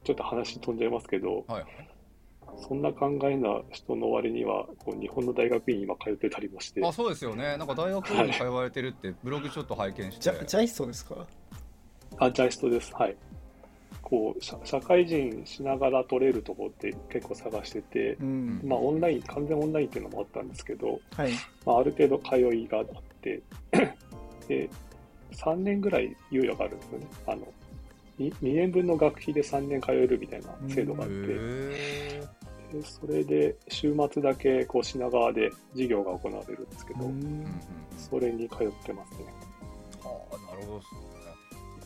Speaker 3: ちょっと話飛んじゃいますけど、
Speaker 1: はい
Speaker 3: そんな考えな人の割には、こう日本の大学院今通ってたりもして、
Speaker 1: あそうですよね。なんか大学院に通われてるってブログちょっと拝見して。
Speaker 2: じゃジャイストですか？
Speaker 3: あ、ジャイストです。はい。こう、社社会人しながら取れるところって結構探してて、
Speaker 2: うん
Speaker 3: まあオンライン、完全オンラインっていうのもあったんですけど、
Speaker 2: はい
Speaker 3: まあ、ある程度通いがあって、[COUGHS] で、3年ぐらい猶予があるんですよね。あの、2, 2年分の学費で3年通えるみたいな制度があって、
Speaker 1: へ
Speaker 3: でそれで週末だけこう品川で授業が行われるんですけど、それに通ってますね。
Speaker 1: はあ、なるほどですね。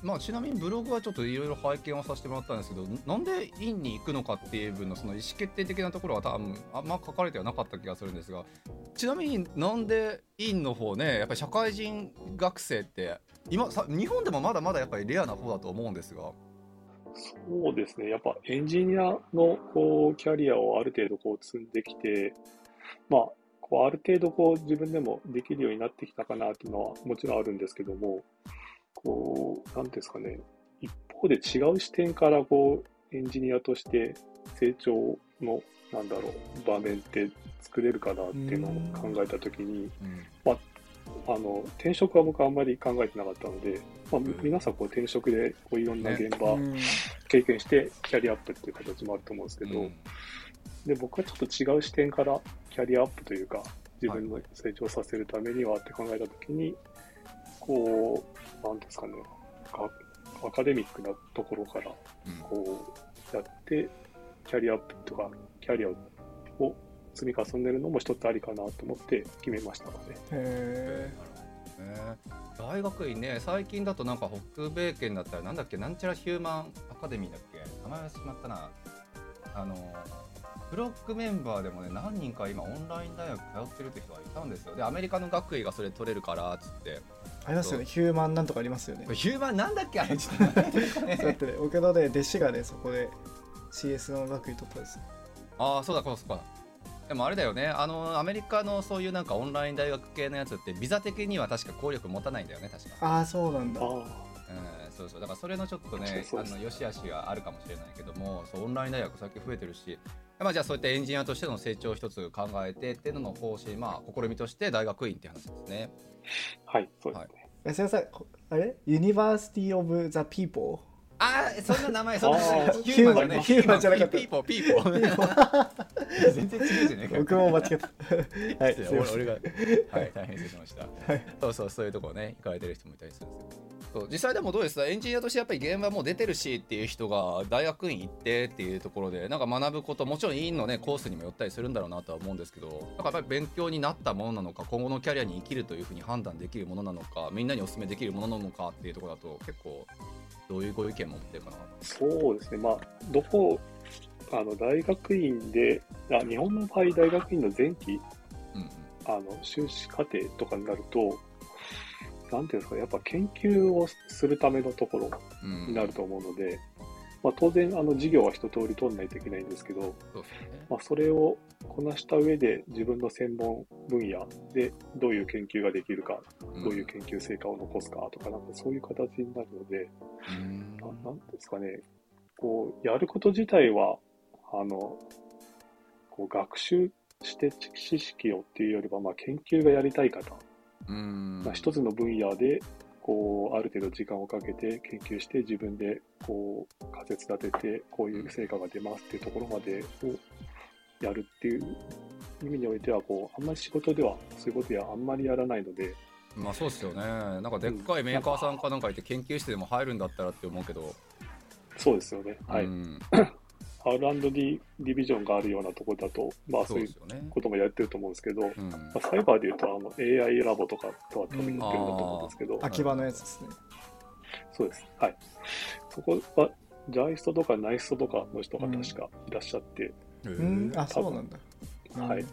Speaker 1: まあ、ちなみにブログはちょっといろいろ拝見をさせてもらったんですけど、なんで院に行くのかっていう分のその意思決定的なところは多分あんま書かれてはなかった気がするんですが、ちなみになんで院の方ね、やっぱり社会人学生って今さ日本でもまだまだやっぱりレアな方だと思うんですが、
Speaker 3: そうですね。やっぱエンジニアのこうキャリアをある程度こう積んできて、まあ、こうある程度こう自分でもできるようになってきたかなっていうのはもちろんあるんですけども、こう、なんですかね、一方で違う視点からこうエンジニアとして成長の、なんだろう、場面って作れるかなっていうのを考えたときに、
Speaker 1: うん。
Speaker 3: あの転職は僕はあんまり考えてなかったので、まあ
Speaker 1: ん、
Speaker 3: 皆さんこう転職でこういろんな現場
Speaker 2: うん。
Speaker 3: 経験してキャリアアップっていう形もあると思うんですけど、
Speaker 1: うん。
Speaker 3: で僕はちょっと違う視点からキャリアアップというか自分の成長させるためにはって考えたときに、こうなんですかね。がアカデミックなところから
Speaker 1: うん。
Speaker 3: こうやってキャリアアップとかキャリアを積み重ねるのも一つありかなと思って決めましたので、
Speaker 2: へ
Speaker 1: ね。大学院ね最近だとなんか北米圏だったらなんだっけなんちゃらヒューマンアカデミーだっけ名前はしまったな。あのブロックメンバーでもね何人か今オンライン大学通ってるって人がいたんですよ。でアメリカの学位がそれ取れるからっつって。
Speaker 2: ーありますよね。ヒューマンなんとかありますよね。
Speaker 1: ヒューマンなんだっけ？あれ [LAUGHS] ちょっと待って
Speaker 2: だってね僕のね弟子がねそこで CS の学位取ったんですよ。
Speaker 1: ああそうだそうだそうだ。でもあれだよね。あのアメリカのそういうなんかオンライン大学系のやつってビザ的には確か効力持たないんだよね確か。
Speaker 2: ああそうなんだ
Speaker 1: そうそう。だからそれのちょっとねあの良し悪しがあるかもしれないけどもそうオンライン大学最近増えてるし。まあじゃあそういったエンジニアとしての成長を一つ考えてっていうのの方針まあ試みとして大学院っていう話ですね。
Speaker 3: あはいそうですね、
Speaker 2: 安田さんこあれ？ University of the People
Speaker 1: ああそんな名前。そんな Human じゃない。
Speaker 2: Human じゃなかった。
Speaker 1: People People。[LAUGHS] 全然違うじゃねえか。
Speaker 2: 僕も間違った。[LAUGHS] はい
Speaker 1: 俺俺が、はい、大変失礼しました。
Speaker 2: はい。
Speaker 1: そうそう、そういうところね、行かれてる人もいたりするんですよ。そう。実際でもどうですか？エンジニアとしてやっぱり現場もう出てるしっていう人が大学院行ってっていうところでなんか学ぶこともちろん院のねコースにもよったりするんだろうなとは思うんですけどなんかやっぱり勉強になったものなのか今後のキャリアに生きるというふうに判断できるものなのかみんなにお勧めできるものなのかっていうところだと結構どういうご意見も持ってるかな
Speaker 3: そうですね、まあ、どこ、あの大学院で、あ日本の場合、大学院の前期、
Speaker 1: うんうん。
Speaker 3: あの修士課程とかになると、なんていうんですかね、やっぱ研究をするためのところ
Speaker 1: うん。
Speaker 3: になると思うので、まあ、当然、あの授業は一通り取らないといけないんですけど、
Speaker 1: そね。
Speaker 3: まあ、それをこなした上で、自分の専門分野でどういう研究ができるか、
Speaker 1: ん。
Speaker 3: どういう研究成果を残すかとか、なんかそういう形になるので、
Speaker 1: うん。
Speaker 3: ななんですかね、こう、やること自体は、あの、こう学習して知識をっていうよりは、まあ、研究がやりたい方、
Speaker 1: うん。
Speaker 3: まあ、一つの分野で、こう、ある程度時間をかけて研究して、自分で、こう、仮説立てて、こういう成果が出ますっていうところまでをやるっていう意味においては、こう、あんまり仕事では、そういうことやあんまりやらないので、
Speaker 1: まあそうですよね。なんかでっかいメーカーさんかなんかいて研究室でも入るんだったらって思うけど、
Speaker 3: そうですよね。はい。[LAUGHS]
Speaker 1: うん
Speaker 3: R&D ディビジョンがあるようなところだと、まあ
Speaker 1: そ
Speaker 3: そうういうこともやってると思うんですけど、
Speaker 1: うん。
Speaker 3: まあ、サイバーでいうとあの AI ラボとかとは多分言ってるんだと思うん。ですけど、
Speaker 2: 秋葉のやつですね。
Speaker 3: そうです。はい。そこは、ジャイストとかナイストとかの人が確かいらっしゃって、
Speaker 2: うん。あそうなんだ。
Speaker 3: はい。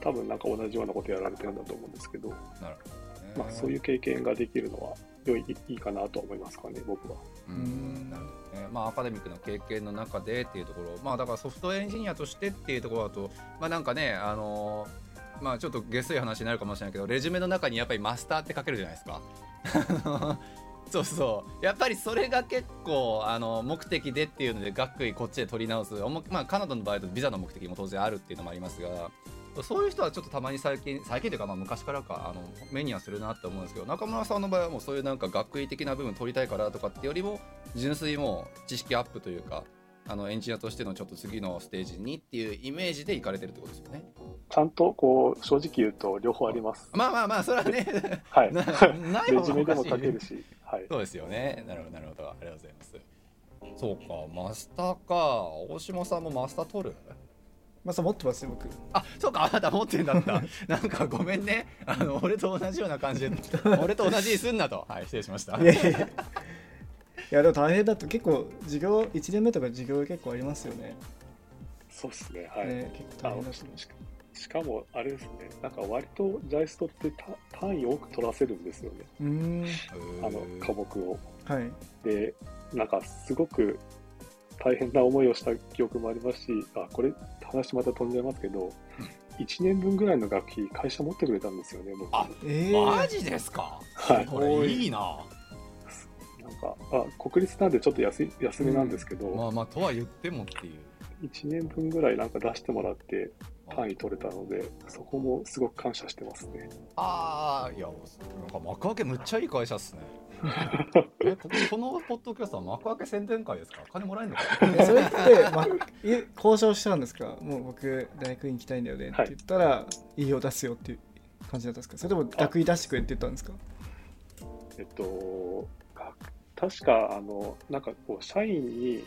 Speaker 3: 多分なんか同じようなことやられてるんだと思うんですけど、
Speaker 1: なるほどね。
Speaker 3: まあそういう経験ができるのは良いいいかなと思いますかね、僕は。
Speaker 1: うん。なるほどまあアカデミックの経験の中でっていうところ。まあだからソフトエンジニアとしてっていうところだとまあなんかねあのーまあちょっと下水話になるかもしれないけどレジュメの中にやっぱりマスターって書けるじゃないですか。[LAUGHS] そうそう。やっぱりそれが結構あの目的でっていうので学位こっちで取り直す。まあカナダの場合だとビザの目的も当然あるっていうのもありますが。そういう人はちょっとたまに最近最近というかまあ昔からかあの目にはするなって思うんですけど中村さんの場合はもうそういうなんか学位的な部分取りたいからとかってよりも純粋にもう知識アップというかあのエンジニアとしてのちょっと次のステージにっていうイメージで行かれてるってことですよね。
Speaker 3: ちゃんとこう正直言うと両方あります。
Speaker 1: まあまあまあそれはね [LAUGHS]
Speaker 3: はい。
Speaker 1: な [LAUGHS] ない
Speaker 3: レ
Speaker 1: 方がお
Speaker 3: るし、はい。
Speaker 1: そうですよね。なるほどなるほどありがとうございます。そうかマスターか大島さんもマスター取る？
Speaker 2: まさ持ってますよ僕。
Speaker 1: あそうかあなた持ってんだった。[LAUGHS] なんかごめんね。あの俺と同じような感じで [LAUGHS] 俺と同じにすんなと。はい失礼しました。
Speaker 2: いやいや。いやいやでも大変だと結構授業1年目とか授業結構ありますよね。
Speaker 3: そうですね。はい。
Speaker 2: ね結構大変だし。
Speaker 3: ししかも、あれですね、なんか割とジャイストってた単位多く取らせるんですよね、
Speaker 2: うーん。
Speaker 3: あの科目を。
Speaker 2: はい。
Speaker 3: で、なんかすごく大変な思いをした記憶もありますし、あ、これ、話また飛んじゃいますけど、1年分ぐらいの学費、会社持ってくれたんですよね、僕。
Speaker 1: あ
Speaker 2: えー、
Speaker 1: マジですか？
Speaker 3: はい。
Speaker 1: これい。いな。
Speaker 3: なんか、あ、国立なんでちょっと安い安めなんですけど、
Speaker 1: まあまあとは言ってもっていう。
Speaker 3: 1年分ぐらいなんか出してもらって単位取れたので、そこもすごく感謝してますね。
Speaker 1: ああいやなんか幕開けむっちゃいい会社っすね。[LAUGHS] えここのポッドキャストは幕開け宣伝会ですか？金もらえるのか？
Speaker 2: えそれって、ま、え交渉したんですか？もう僕大学院行きたいんだよねって言ったら、い、いよ出すよっていう感じだったんですか？それとも学位出してくれって言ったんですか？
Speaker 3: えっと、が確か、あの、なんかこう、社員に、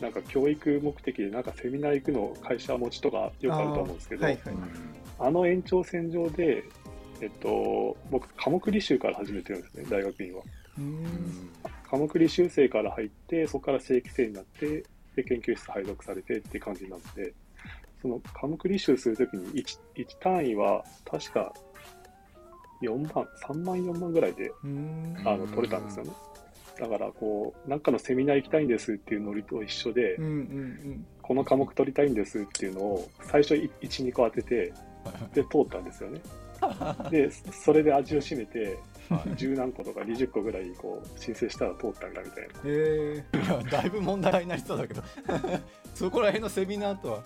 Speaker 3: なんか教育目的でなんかセミナー行くの会社持ちとかよくあると思うんですけど、
Speaker 2: はいはい、
Speaker 3: あの延長線上で、えっと、僕、科目履修から始めてるんですね、大学院は。科目履修生から入って、そこから正規生になって、で、研究室配属されてって感じなんで、その科目履修するときに1、1単位は確か4万、3万、4万ぐらいであの取れたんですよね。だから、こう、なんかのセミナー行きたいんですっていうノリと一緒で、
Speaker 2: うんうん
Speaker 3: この科目取りたいんですっていうのを最初1、2個当てて、で、通ったんですよね。[LAUGHS] で、それで味を占めて、十何個とか20個ぐらいこう申請したら通ったんだみたいな。
Speaker 2: え
Speaker 1: いやだいぶ問題になりそうだけど。[LAUGHS] そこら辺のセミナーとは？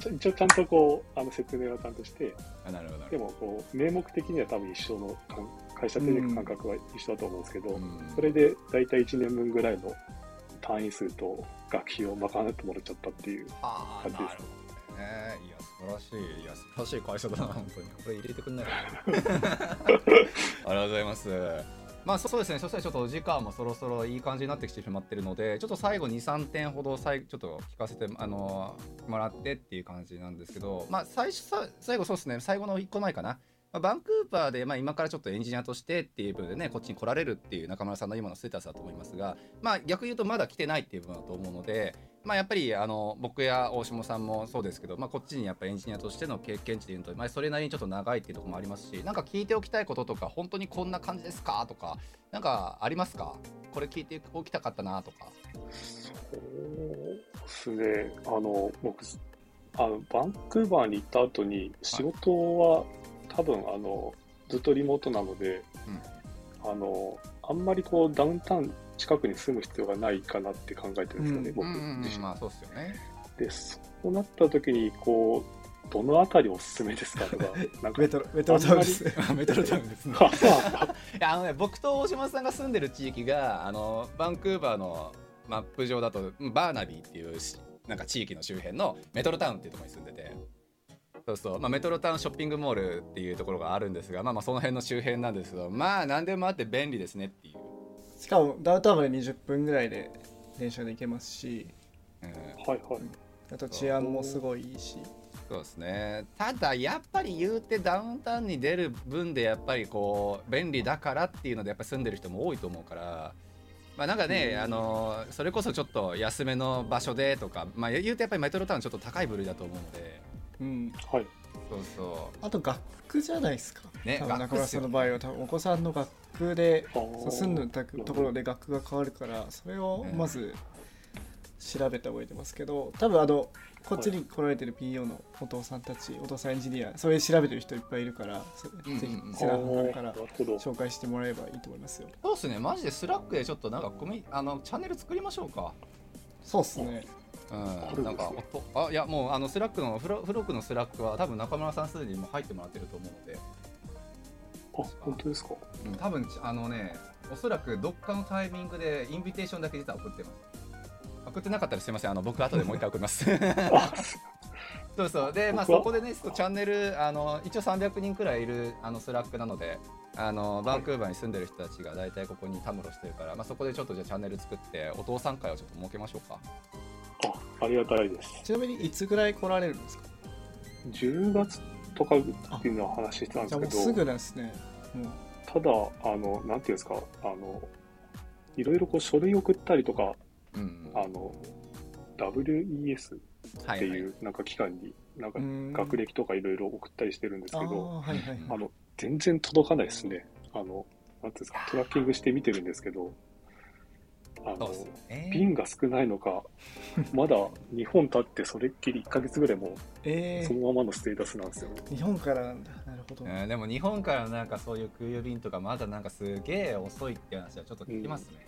Speaker 3: ちょ一応ちゃんとこう、あの説明はちゃんとして、でもこう、名目的には多分一緒の感会社的な感覚は一緒だと思うんですけど、
Speaker 1: うん。
Speaker 3: それで大体1年分ぐらいの単位数と学費を賄ってもらっちゃったっていう。
Speaker 1: ああ
Speaker 3: 感じです
Speaker 1: なるほど。ねいや素晴らしい。いや素晴らしい会社だな本当に。これ入れてくんないかな。[LAUGHS] ありがとうございます。まあそうですね。そしたらちょっとお時間もそろそろいい感じになってきてしまってるのでちょっと最後23点ほど最ちょっと聞かせてあのもらってっていう感じなんですけどまあ最初さ最後そうですね。最後の1個前かなまあ、バンクーバーで、まあ、今からちょっとエンジニアとしてっていう部分でねこっちに来られるっていう中村さんの今のステータスだと思いますが、まあ、逆に言うとまだ来てないっていう部分だと思うので、まあ、やっぱりあの僕や大下さんもそうですけど、まあ、こっちにやっぱエンジニアとしての経験値でいうと、まあ、それなりにちょっと長いっていうところもありますしなんか聞いておきたいこととか本当にこんな感じですか？とかなんかありますか？これ聞いておきたかったなとか。
Speaker 3: そうですね。あの、僕、あの、バンクーバーに行った後に、仕事は多分、あの、ずっとリモートなので、あの、あんまりこう、ダウンタウン近くに住む必要がないかなって考えてるんですよね、
Speaker 2: うん。
Speaker 3: 僕
Speaker 1: うんうん
Speaker 3: 自身。
Speaker 1: まあそうっすよね。
Speaker 3: で、そうなった時に、こう、どのあたりおすすめですかとか、[LAUGHS] なんか
Speaker 2: メ、トロメトロタウンです。
Speaker 1: メトロタウンですね。[LAUGHS]
Speaker 3: あ
Speaker 1: のね僕と大島さんが住んでる地域があのバンクーバーのマップ上だとうんバーナビーっていうしなんか地域の周辺のメトロタウンっていうところに住んでてそうそう、まあ、メトロタウンショッピングモールっていうところがあるんですがまあまあその辺の周辺なんですけどまあ何でもあって便利ですねっていう、
Speaker 2: しかもダウンタウンまで20分ぐらいで電車で行けますし。
Speaker 1: うん。
Speaker 3: はいはい。
Speaker 2: あと治安もすごいいいし。
Speaker 1: そうですね。ただやっぱり言うてダウンタウンに出る分でやっぱりこう便利だからっていうのでやっぱり住んでる人も多いと思うから。まあなんかね、あのそれこそちょっと安めの場所でとかまあ言うてやっぱりメトロタウンちょっと高い部類だと思うので
Speaker 2: うん。
Speaker 3: はい。
Speaker 1: そうそ
Speaker 2: あと学区じゃないですか、
Speaker 1: ね
Speaker 2: 多分中村さんの場合は。多分お子さんの学区で住んでたところで学区が変わるからそれをまず調べて覚えてますけど多分あのこっちに来られてる PO のお父さんたちお父さんエンジニアそれ調べてる人いっぱいいるからそ
Speaker 1: うんうん
Speaker 2: ぜひ
Speaker 1: うん
Speaker 2: セラフから。紹介してもらえばいいと思いますよ。
Speaker 1: うそうですね。マジで Slack でちょっとなんかコミあのチャンネル作りましょうか。
Speaker 2: そうっすね
Speaker 1: うん、なんかあいやもうあの Slack のフロ Frog の Slack は多分中村さんすでにもう入ってもらってると思うので。
Speaker 3: あ、本当ですか？
Speaker 1: うん。多分あのねおそらくどっかのタイミングで invitation だけ実は送ってます。送ってなかったらすいません。あの僕後でもう一回送ります。[LAUGHS]
Speaker 3: あ、[LAUGHS]
Speaker 1: そうそう。でまあそこでねチャンネルあの一応300人くらいいるあの Slack なのであのバンクーバーに住んでる人たちが大体ここにたむろしてるから、まあ、そこでちょっとじゃあチャンネル作ってお父さん会をちょっと設けましょうか
Speaker 3: あありがたいです。
Speaker 2: ちなみにいつぐらい来られるんですか
Speaker 3: ？10月とかっていうのは話してたんですけど、
Speaker 2: すぐですね。もう
Speaker 3: ただ、あの、なんていうんですか、あの、いろいろこう書類送ったりとか、
Speaker 1: うん。
Speaker 3: あの、WES
Speaker 1: は
Speaker 3: っていうなんか機関に、なんか
Speaker 2: うん。
Speaker 3: 学歴とかいろいろ送ったりしてるんです
Speaker 2: あ
Speaker 3: けど、
Speaker 2: ーはいはい。
Speaker 3: あの、全然届かないですね。あの、なんていうんですか、トラッキングして見てるんですけど、あの
Speaker 1: ね
Speaker 3: 便が少ないのか、[LAUGHS] まだ日本経ってそれっきり1ヶ月ぐらいもう
Speaker 2: えー、
Speaker 3: そのままのステータスなんですよ。ね。
Speaker 2: 日本からなんだなるほど、
Speaker 1: うんでも日本からなんかそういう空輸便とかまだなんかすげえ遅いって話はちょっと聞きますね、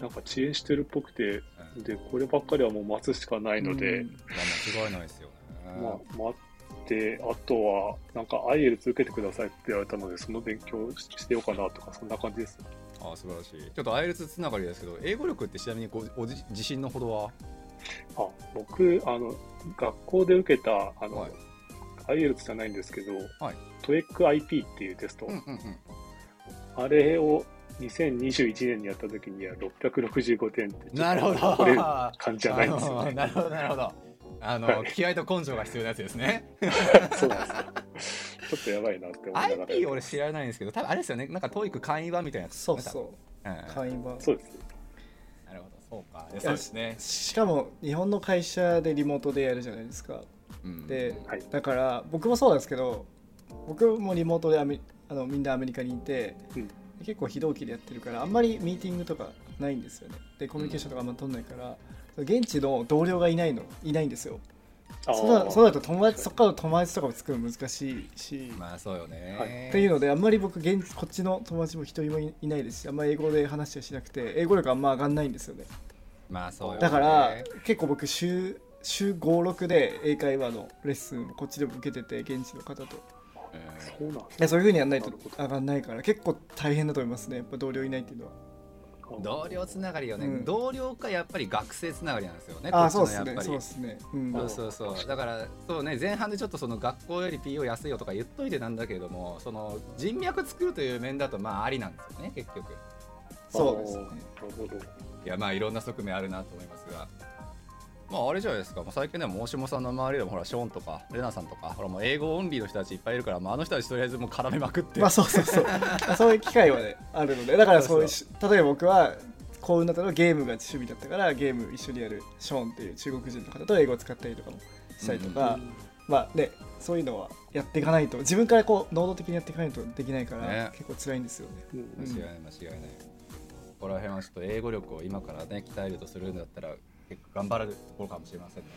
Speaker 3: なんか遅延してるっぽくて、
Speaker 1: うん。
Speaker 3: で、こればっかりはもう待つしかないので、
Speaker 2: うん。
Speaker 1: まあ、間違いないですよ。ね。
Speaker 3: まあ、待って、あとは、なんか IEL 続けてくださいって言われたので、その勉強ししてようかなとか、そんな感じです。
Speaker 1: あ素晴らしい。ちょっと IELTS つながりですけど、英語力ってちなみにごおじ自信のほどは？
Speaker 3: あ、僕、あの、学校で受けた、あの、
Speaker 1: はい
Speaker 3: IELTS じゃないんですけど、
Speaker 1: はい
Speaker 3: TOEIC-IP っていうテスト、
Speaker 1: うんうんうん。
Speaker 3: あれを2021年にやった時には665点って、
Speaker 1: なるほど。
Speaker 3: これ感じじゃないんですよね。[LAUGHS]
Speaker 1: なるほど、なるほど。あの、
Speaker 3: はい
Speaker 1: 気合と根性が必要なやつですね。[LAUGHS]
Speaker 3: そうなんですよ。ちょっとやばいなって思いながら。
Speaker 1: IP 俺知らないんですけど、多分あれですよね、なんか TOEIC 簡易版みたいなやつ。
Speaker 2: そうそう。
Speaker 1: うん
Speaker 2: 会員版
Speaker 3: そうです。
Speaker 1: なるほど、そうか。そうですね。
Speaker 2: しかも日本の会社でリモートでやるじゃないですか
Speaker 1: うん
Speaker 2: で
Speaker 3: はい。
Speaker 2: だから僕もそうなんですけど僕もリモートでアメあのみんなアメリカにいて、
Speaker 3: うん
Speaker 2: 結構非同期でやってるからあんまりミーティングとかないんですよねでコミュニケーションとかあんま取んないから、現地の同僚がいないのいないんですよそうだそうだと友達そっから友達とかも作るの難しいし、
Speaker 1: まあそうよね。
Speaker 3: はい。
Speaker 2: っていうのであんまり僕現こっちの友達も一人もいいないです。しあんまり英語で話はしなくて英語力あんま上がんないんですよね。
Speaker 1: まあそうよね。
Speaker 2: だから結構僕週週56で英会話のレッスンをこっちでも受けてて現地の方と。
Speaker 1: うん
Speaker 3: そうなん
Speaker 2: そういう風にやんないと上がんないから結構大変だと思いますね。やっぱ同僚いないっていうのは
Speaker 1: 同僚つながりよね、
Speaker 2: うん。
Speaker 1: 同僚かやっぱり学生つながりなんですよね。
Speaker 2: あそうですね。そうですね。うん。
Speaker 1: そうそうそう。だからそうね前半でちょっとその学校より PO 安いよとか言っといてなんだけれどもその人脈作るという面だとまあありなんですよね結局。
Speaker 2: そうですね。
Speaker 1: いやまあいろんな側面あるなと思いますがまああれじゃないですか、まあ、最近でも大下さんの周りでもほらショーンとかレナさんとかほらもう英語オンリーの人たちいっぱいいるから、まあ、あの人たちとりあえずもう絡めまくって、
Speaker 2: まあそうそうそう。[LAUGHS] そういう機会はねあるのでだからそういう例えば僕は幸運だったのはゲームが趣味だったからゲーム一緒にやるショーンっていう中国人の方と英語を使ったりとかもしたりとか、まあねそういうのはやっていかないと。自分からこう能動的にやっていかないとできないから、
Speaker 1: ね。
Speaker 2: 結構辛いんですよね。
Speaker 3: うん。
Speaker 1: 間違いない間違いない。ここら辺はちょっと英語力を今からね鍛えるとするんだったら結構頑張るところかもしれませんね。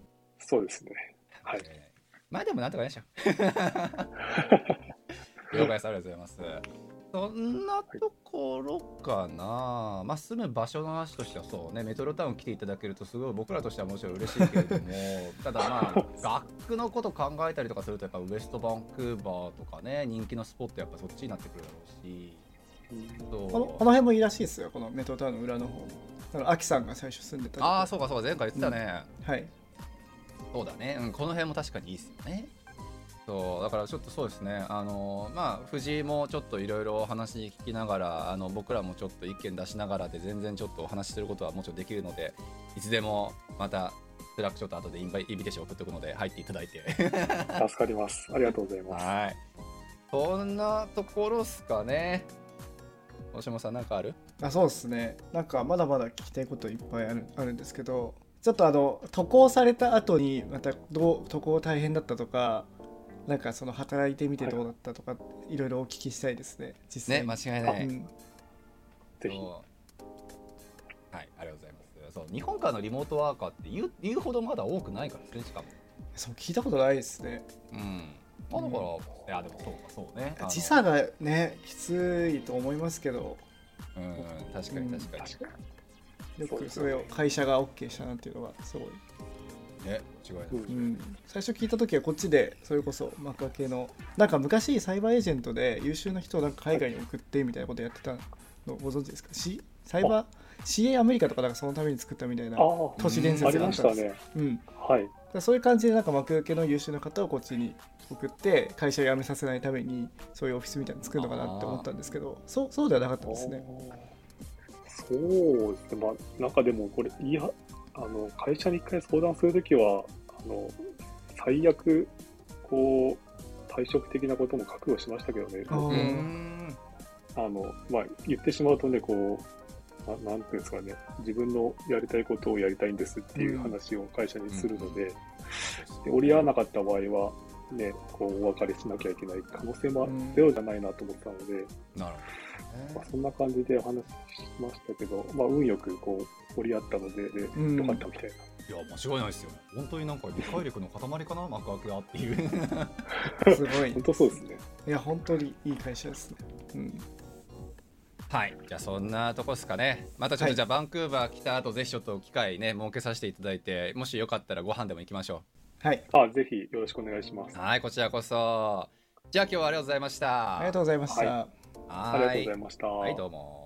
Speaker 1: [LAUGHS]
Speaker 3: そうですね。はい。
Speaker 1: えー。まあでもなんとかねでしょ。[LAUGHS] 了解です。ありがとうございます。そんなところかな、まあ、住む場所の話としてはそうねメトロタウン来ていただけるとすごい僕らとしてはもちろん嬉しいけれども [LAUGHS] ただまあ学区のこと考えたりとかするとやっぱウエストバンクーバーとかね人気のスポットやっぱそっちになってくるだろうし
Speaker 2: このこの辺もいいらしいですよこのメトロタウンの裏の方だからアキさんが最初住んでた
Speaker 1: ああそうかそうか前回言ってたね、
Speaker 2: はい
Speaker 1: そうだね、うん、この辺も確かにいいですよね。そうだからちょっとそうですね、あのまあ、藤井もちょっといろいろ話聞きながら、あの僕らもちょっと意見出しながらで、全然ちょっとお話しすることはもちろんできるので、いつでもまた、 Slack ちょっと後でインバイインビテーション送っておくので、入っていただいて。
Speaker 3: 助かります。ありがとうございます。
Speaker 1: はい。そんなところっすかね。大島さん、なんかある？
Speaker 2: あそうですねなんかまだまだ聞きたいこといっぱいあるあるんですけどちょっとあの渡航された後にまたどう渡航大変だったとかなんかその働いてみてどうだったとか、い、ろいろお聞きしたいですね実
Speaker 1: ね、
Speaker 2: 際
Speaker 1: 間違いない。
Speaker 2: うん
Speaker 3: ぜひ。
Speaker 1: はい、ありがとうございます。そう日本からのリモートワーカーって言う言うほどまだ多くないからですね、しかも。
Speaker 2: そう聞いたことないですね
Speaker 1: うん。まあだから、いや、でもそうか、そうね。
Speaker 2: 時差がねきついと思いますけど
Speaker 1: うん、確かに確かに。
Speaker 3: うですね
Speaker 2: くそれを会社が OK したなっていうのがすごい、
Speaker 1: ね、違いない。
Speaker 3: に。う。
Speaker 2: うんん、最初聞いた時はこっちでそれこそマカ系のなんか昔サイバーエージェントで優秀な人をなんか海外に送ってみたいなことやってたのご存知ですか、C、サイバー？CA アメリカとかなんかそのために作ったみたいな
Speaker 3: あ
Speaker 2: 都市伝説があったんです
Speaker 3: ましたね。
Speaker 2: うん、
Speaker 3: はい。
Speaker 2: らそういう感じでなんか幕受けの優秀な方をこっちに送って会社を辞めさせないためにそういうオフィスみたいなの作るのかなって思ったんですけどそうそうではなかったですね
Speaker 3: そうですね。まあ、なんかでもこれ、いや、あの、会社に一回相談するときは、あの、最悪、こう、退職的なことも覚悟しましたけどね。
Speaker 2: あ
Speaker 3: の、まあ、言ってしまうとね、こう、ななんていうんですかね、自分のやりたいことをやりたいんですっていう話を会社にするので、で折り合わなかった場合は、ね、こう、お別れしなきゃいけない可能性も
Speaker 2: うん
Speaker 3: ゼロじゃないなと思ったので、
Speaker 1: なるほ
Speaker 3: まあ、そんな感じでお話ししましたけど、まあ、運よくこう、折り合ったので、で
Speaker 2: うん
Speaker 3: よかったみたいな。
Speaker 1: いや、間違いないですよ。本当になんか理解力の塊かな、幕開けがっていう。[LAUGHS]
Speaker 2: すごい
Speaker 3: 本当そうですね。
Speaker 2: いや本当にいい会社ですね、うん、
Speaker 1: はい。じゃあそんなとこですかね。またちょっ
Speaker 2: はい。
Speaker 1: とじゃあバンクーバー来た後ぜひちょっと機会ね設けさせていただいてもしよかったらご飯でも行きましょ
Speaker 2: はい。
Speaker 3: あ、ぜひよろしくお願いします。
Speaker 1: う。はいこちらこそ。じゃあ今日はありがとうございました。
Speaker 2: ありがとうございました、
Speaker 3: はありがとうございました。
Speaker 1: はいどうも